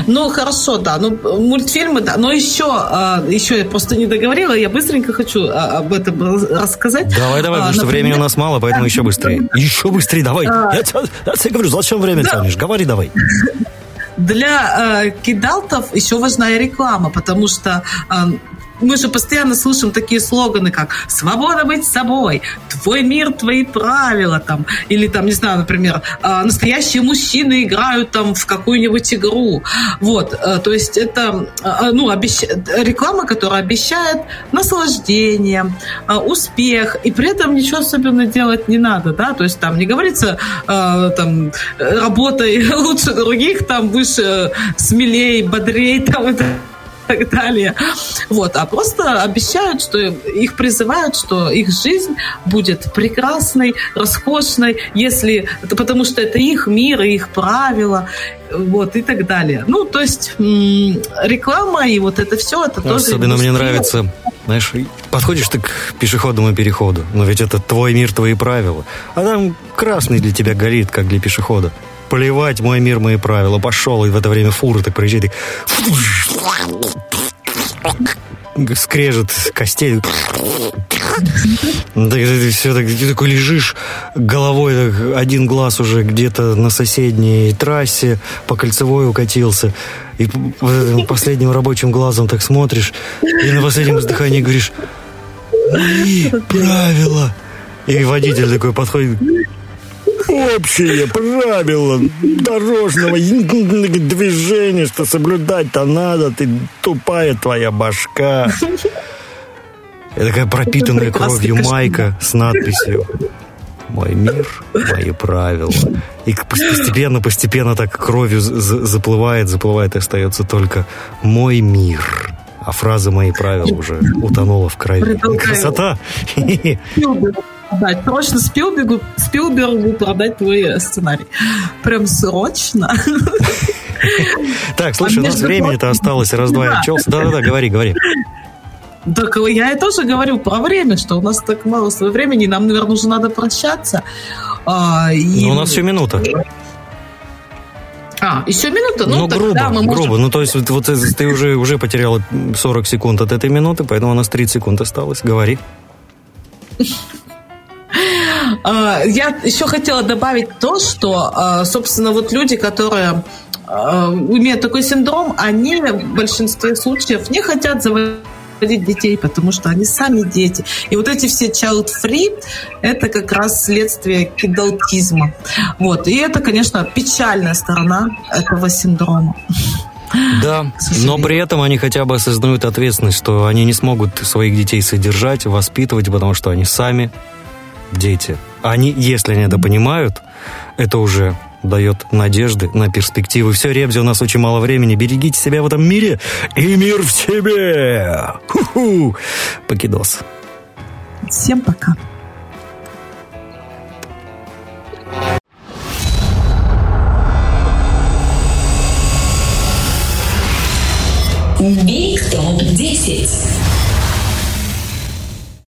Ну, хорошо, да. Ну, мультфильмы, да. Но еще, а, еще я просто не договорила, я быстренько хочу а, об этом рассказать. Давай, давай, потому что времени у нас мало, поэтому еще быстрее. Еще быстрее, давай. А. Я, тебе, я тебе говорю, зачем время да. тянешь? Говори давай. Для э, кидалтов еще важна реклама, потому что мы же постоянно слышим такие слоганы, как «Свобода быть собой», «Твой мир, твои правила», там, или там, не знаю, например, «А, «Настоящие мужчины играют там в какую-нибудь игру». Вот, э, то есть это э, ну, обещ... реклама, которая обещает наслаждение, э, успех, и при этом ничего особенно делать не надо, да, то есть там не говорится там работай лучше других, там выше, смелей, бодрей, там это так далее. Вот, а просто обещают, что их призывают, что их жизнь будет прекрасной, роскошной, если, потому что это их мир, их правила, вот, и так далее. Ну, то есть реклама и вот это все, это тоже... Особенно мне нравится, знаешь, подходишь ты к пешеходному переходу, но ведь это твой мир, твои правила. А там красный для тебя горит, как для пешехода плевать, мой мир, мои правила. Пошел, и в это время фуры так проезжает, и скрежет костей. Ты, все так, ты такой лежишь головой, так, один глаз уже где-то на соседней трассе по кольцевой укатился. И последним рабочим глазом так смотришь, и на последнем издыхании говоришь, мои правила. И водитель такой подходит, общие правила дорожного движения, что соблюдать-то надо, ты тупая твоя башка. Это такая пропитанная кровью майка с надписью «Мой мир, мои правила». И постепенно, постепенно так кровью заплывает, заплывает, и остается только «Мой мир». А фраза «Мои правила» уже утонула в крови. Красота! продать. Срочно Спилбергу, Спилбергу продать твой сценарий. Прям срочно. Так, слушай, у нас времени-то осталось раз-два отчелся. Да-да-да, говори, говори. Так я и тоже говорю про время, что у нас так мало своего времени, нам, наверное, уже надо прощаться. А, и... Ну, у нас еще минута. А, еще минута? Ну, ну грубо, мы можем... грубо. Ну, то есть, вот, вот ты уже, уже потерял 40 секунд от этой минуты, поэтому у нас 30 секунд осталось. Говори. А, я еще хотела добавить то, что, а, собственно, вот люди, которые а, имеют такой синдром, они в большинстве случаев не хотят заводить детей, потому что они сами дети. И вот эти все child-free – это как раз следствие кидалтизма. Вот. И это, конечно, печальная сторона этого синдрома. Да, но при этом они хотя бы осознают ответственность, что они не смогут своих детей содержать, воспитывать, потому что они сами дети. Они, если они это понимают, это уже дает надежды на перспективы. Все, Ребзи, у нас очень мало времени. Берегите себя в этом мире и мир в себе. Ху-ху. Покидос. Всем пока. Биг Топ 10.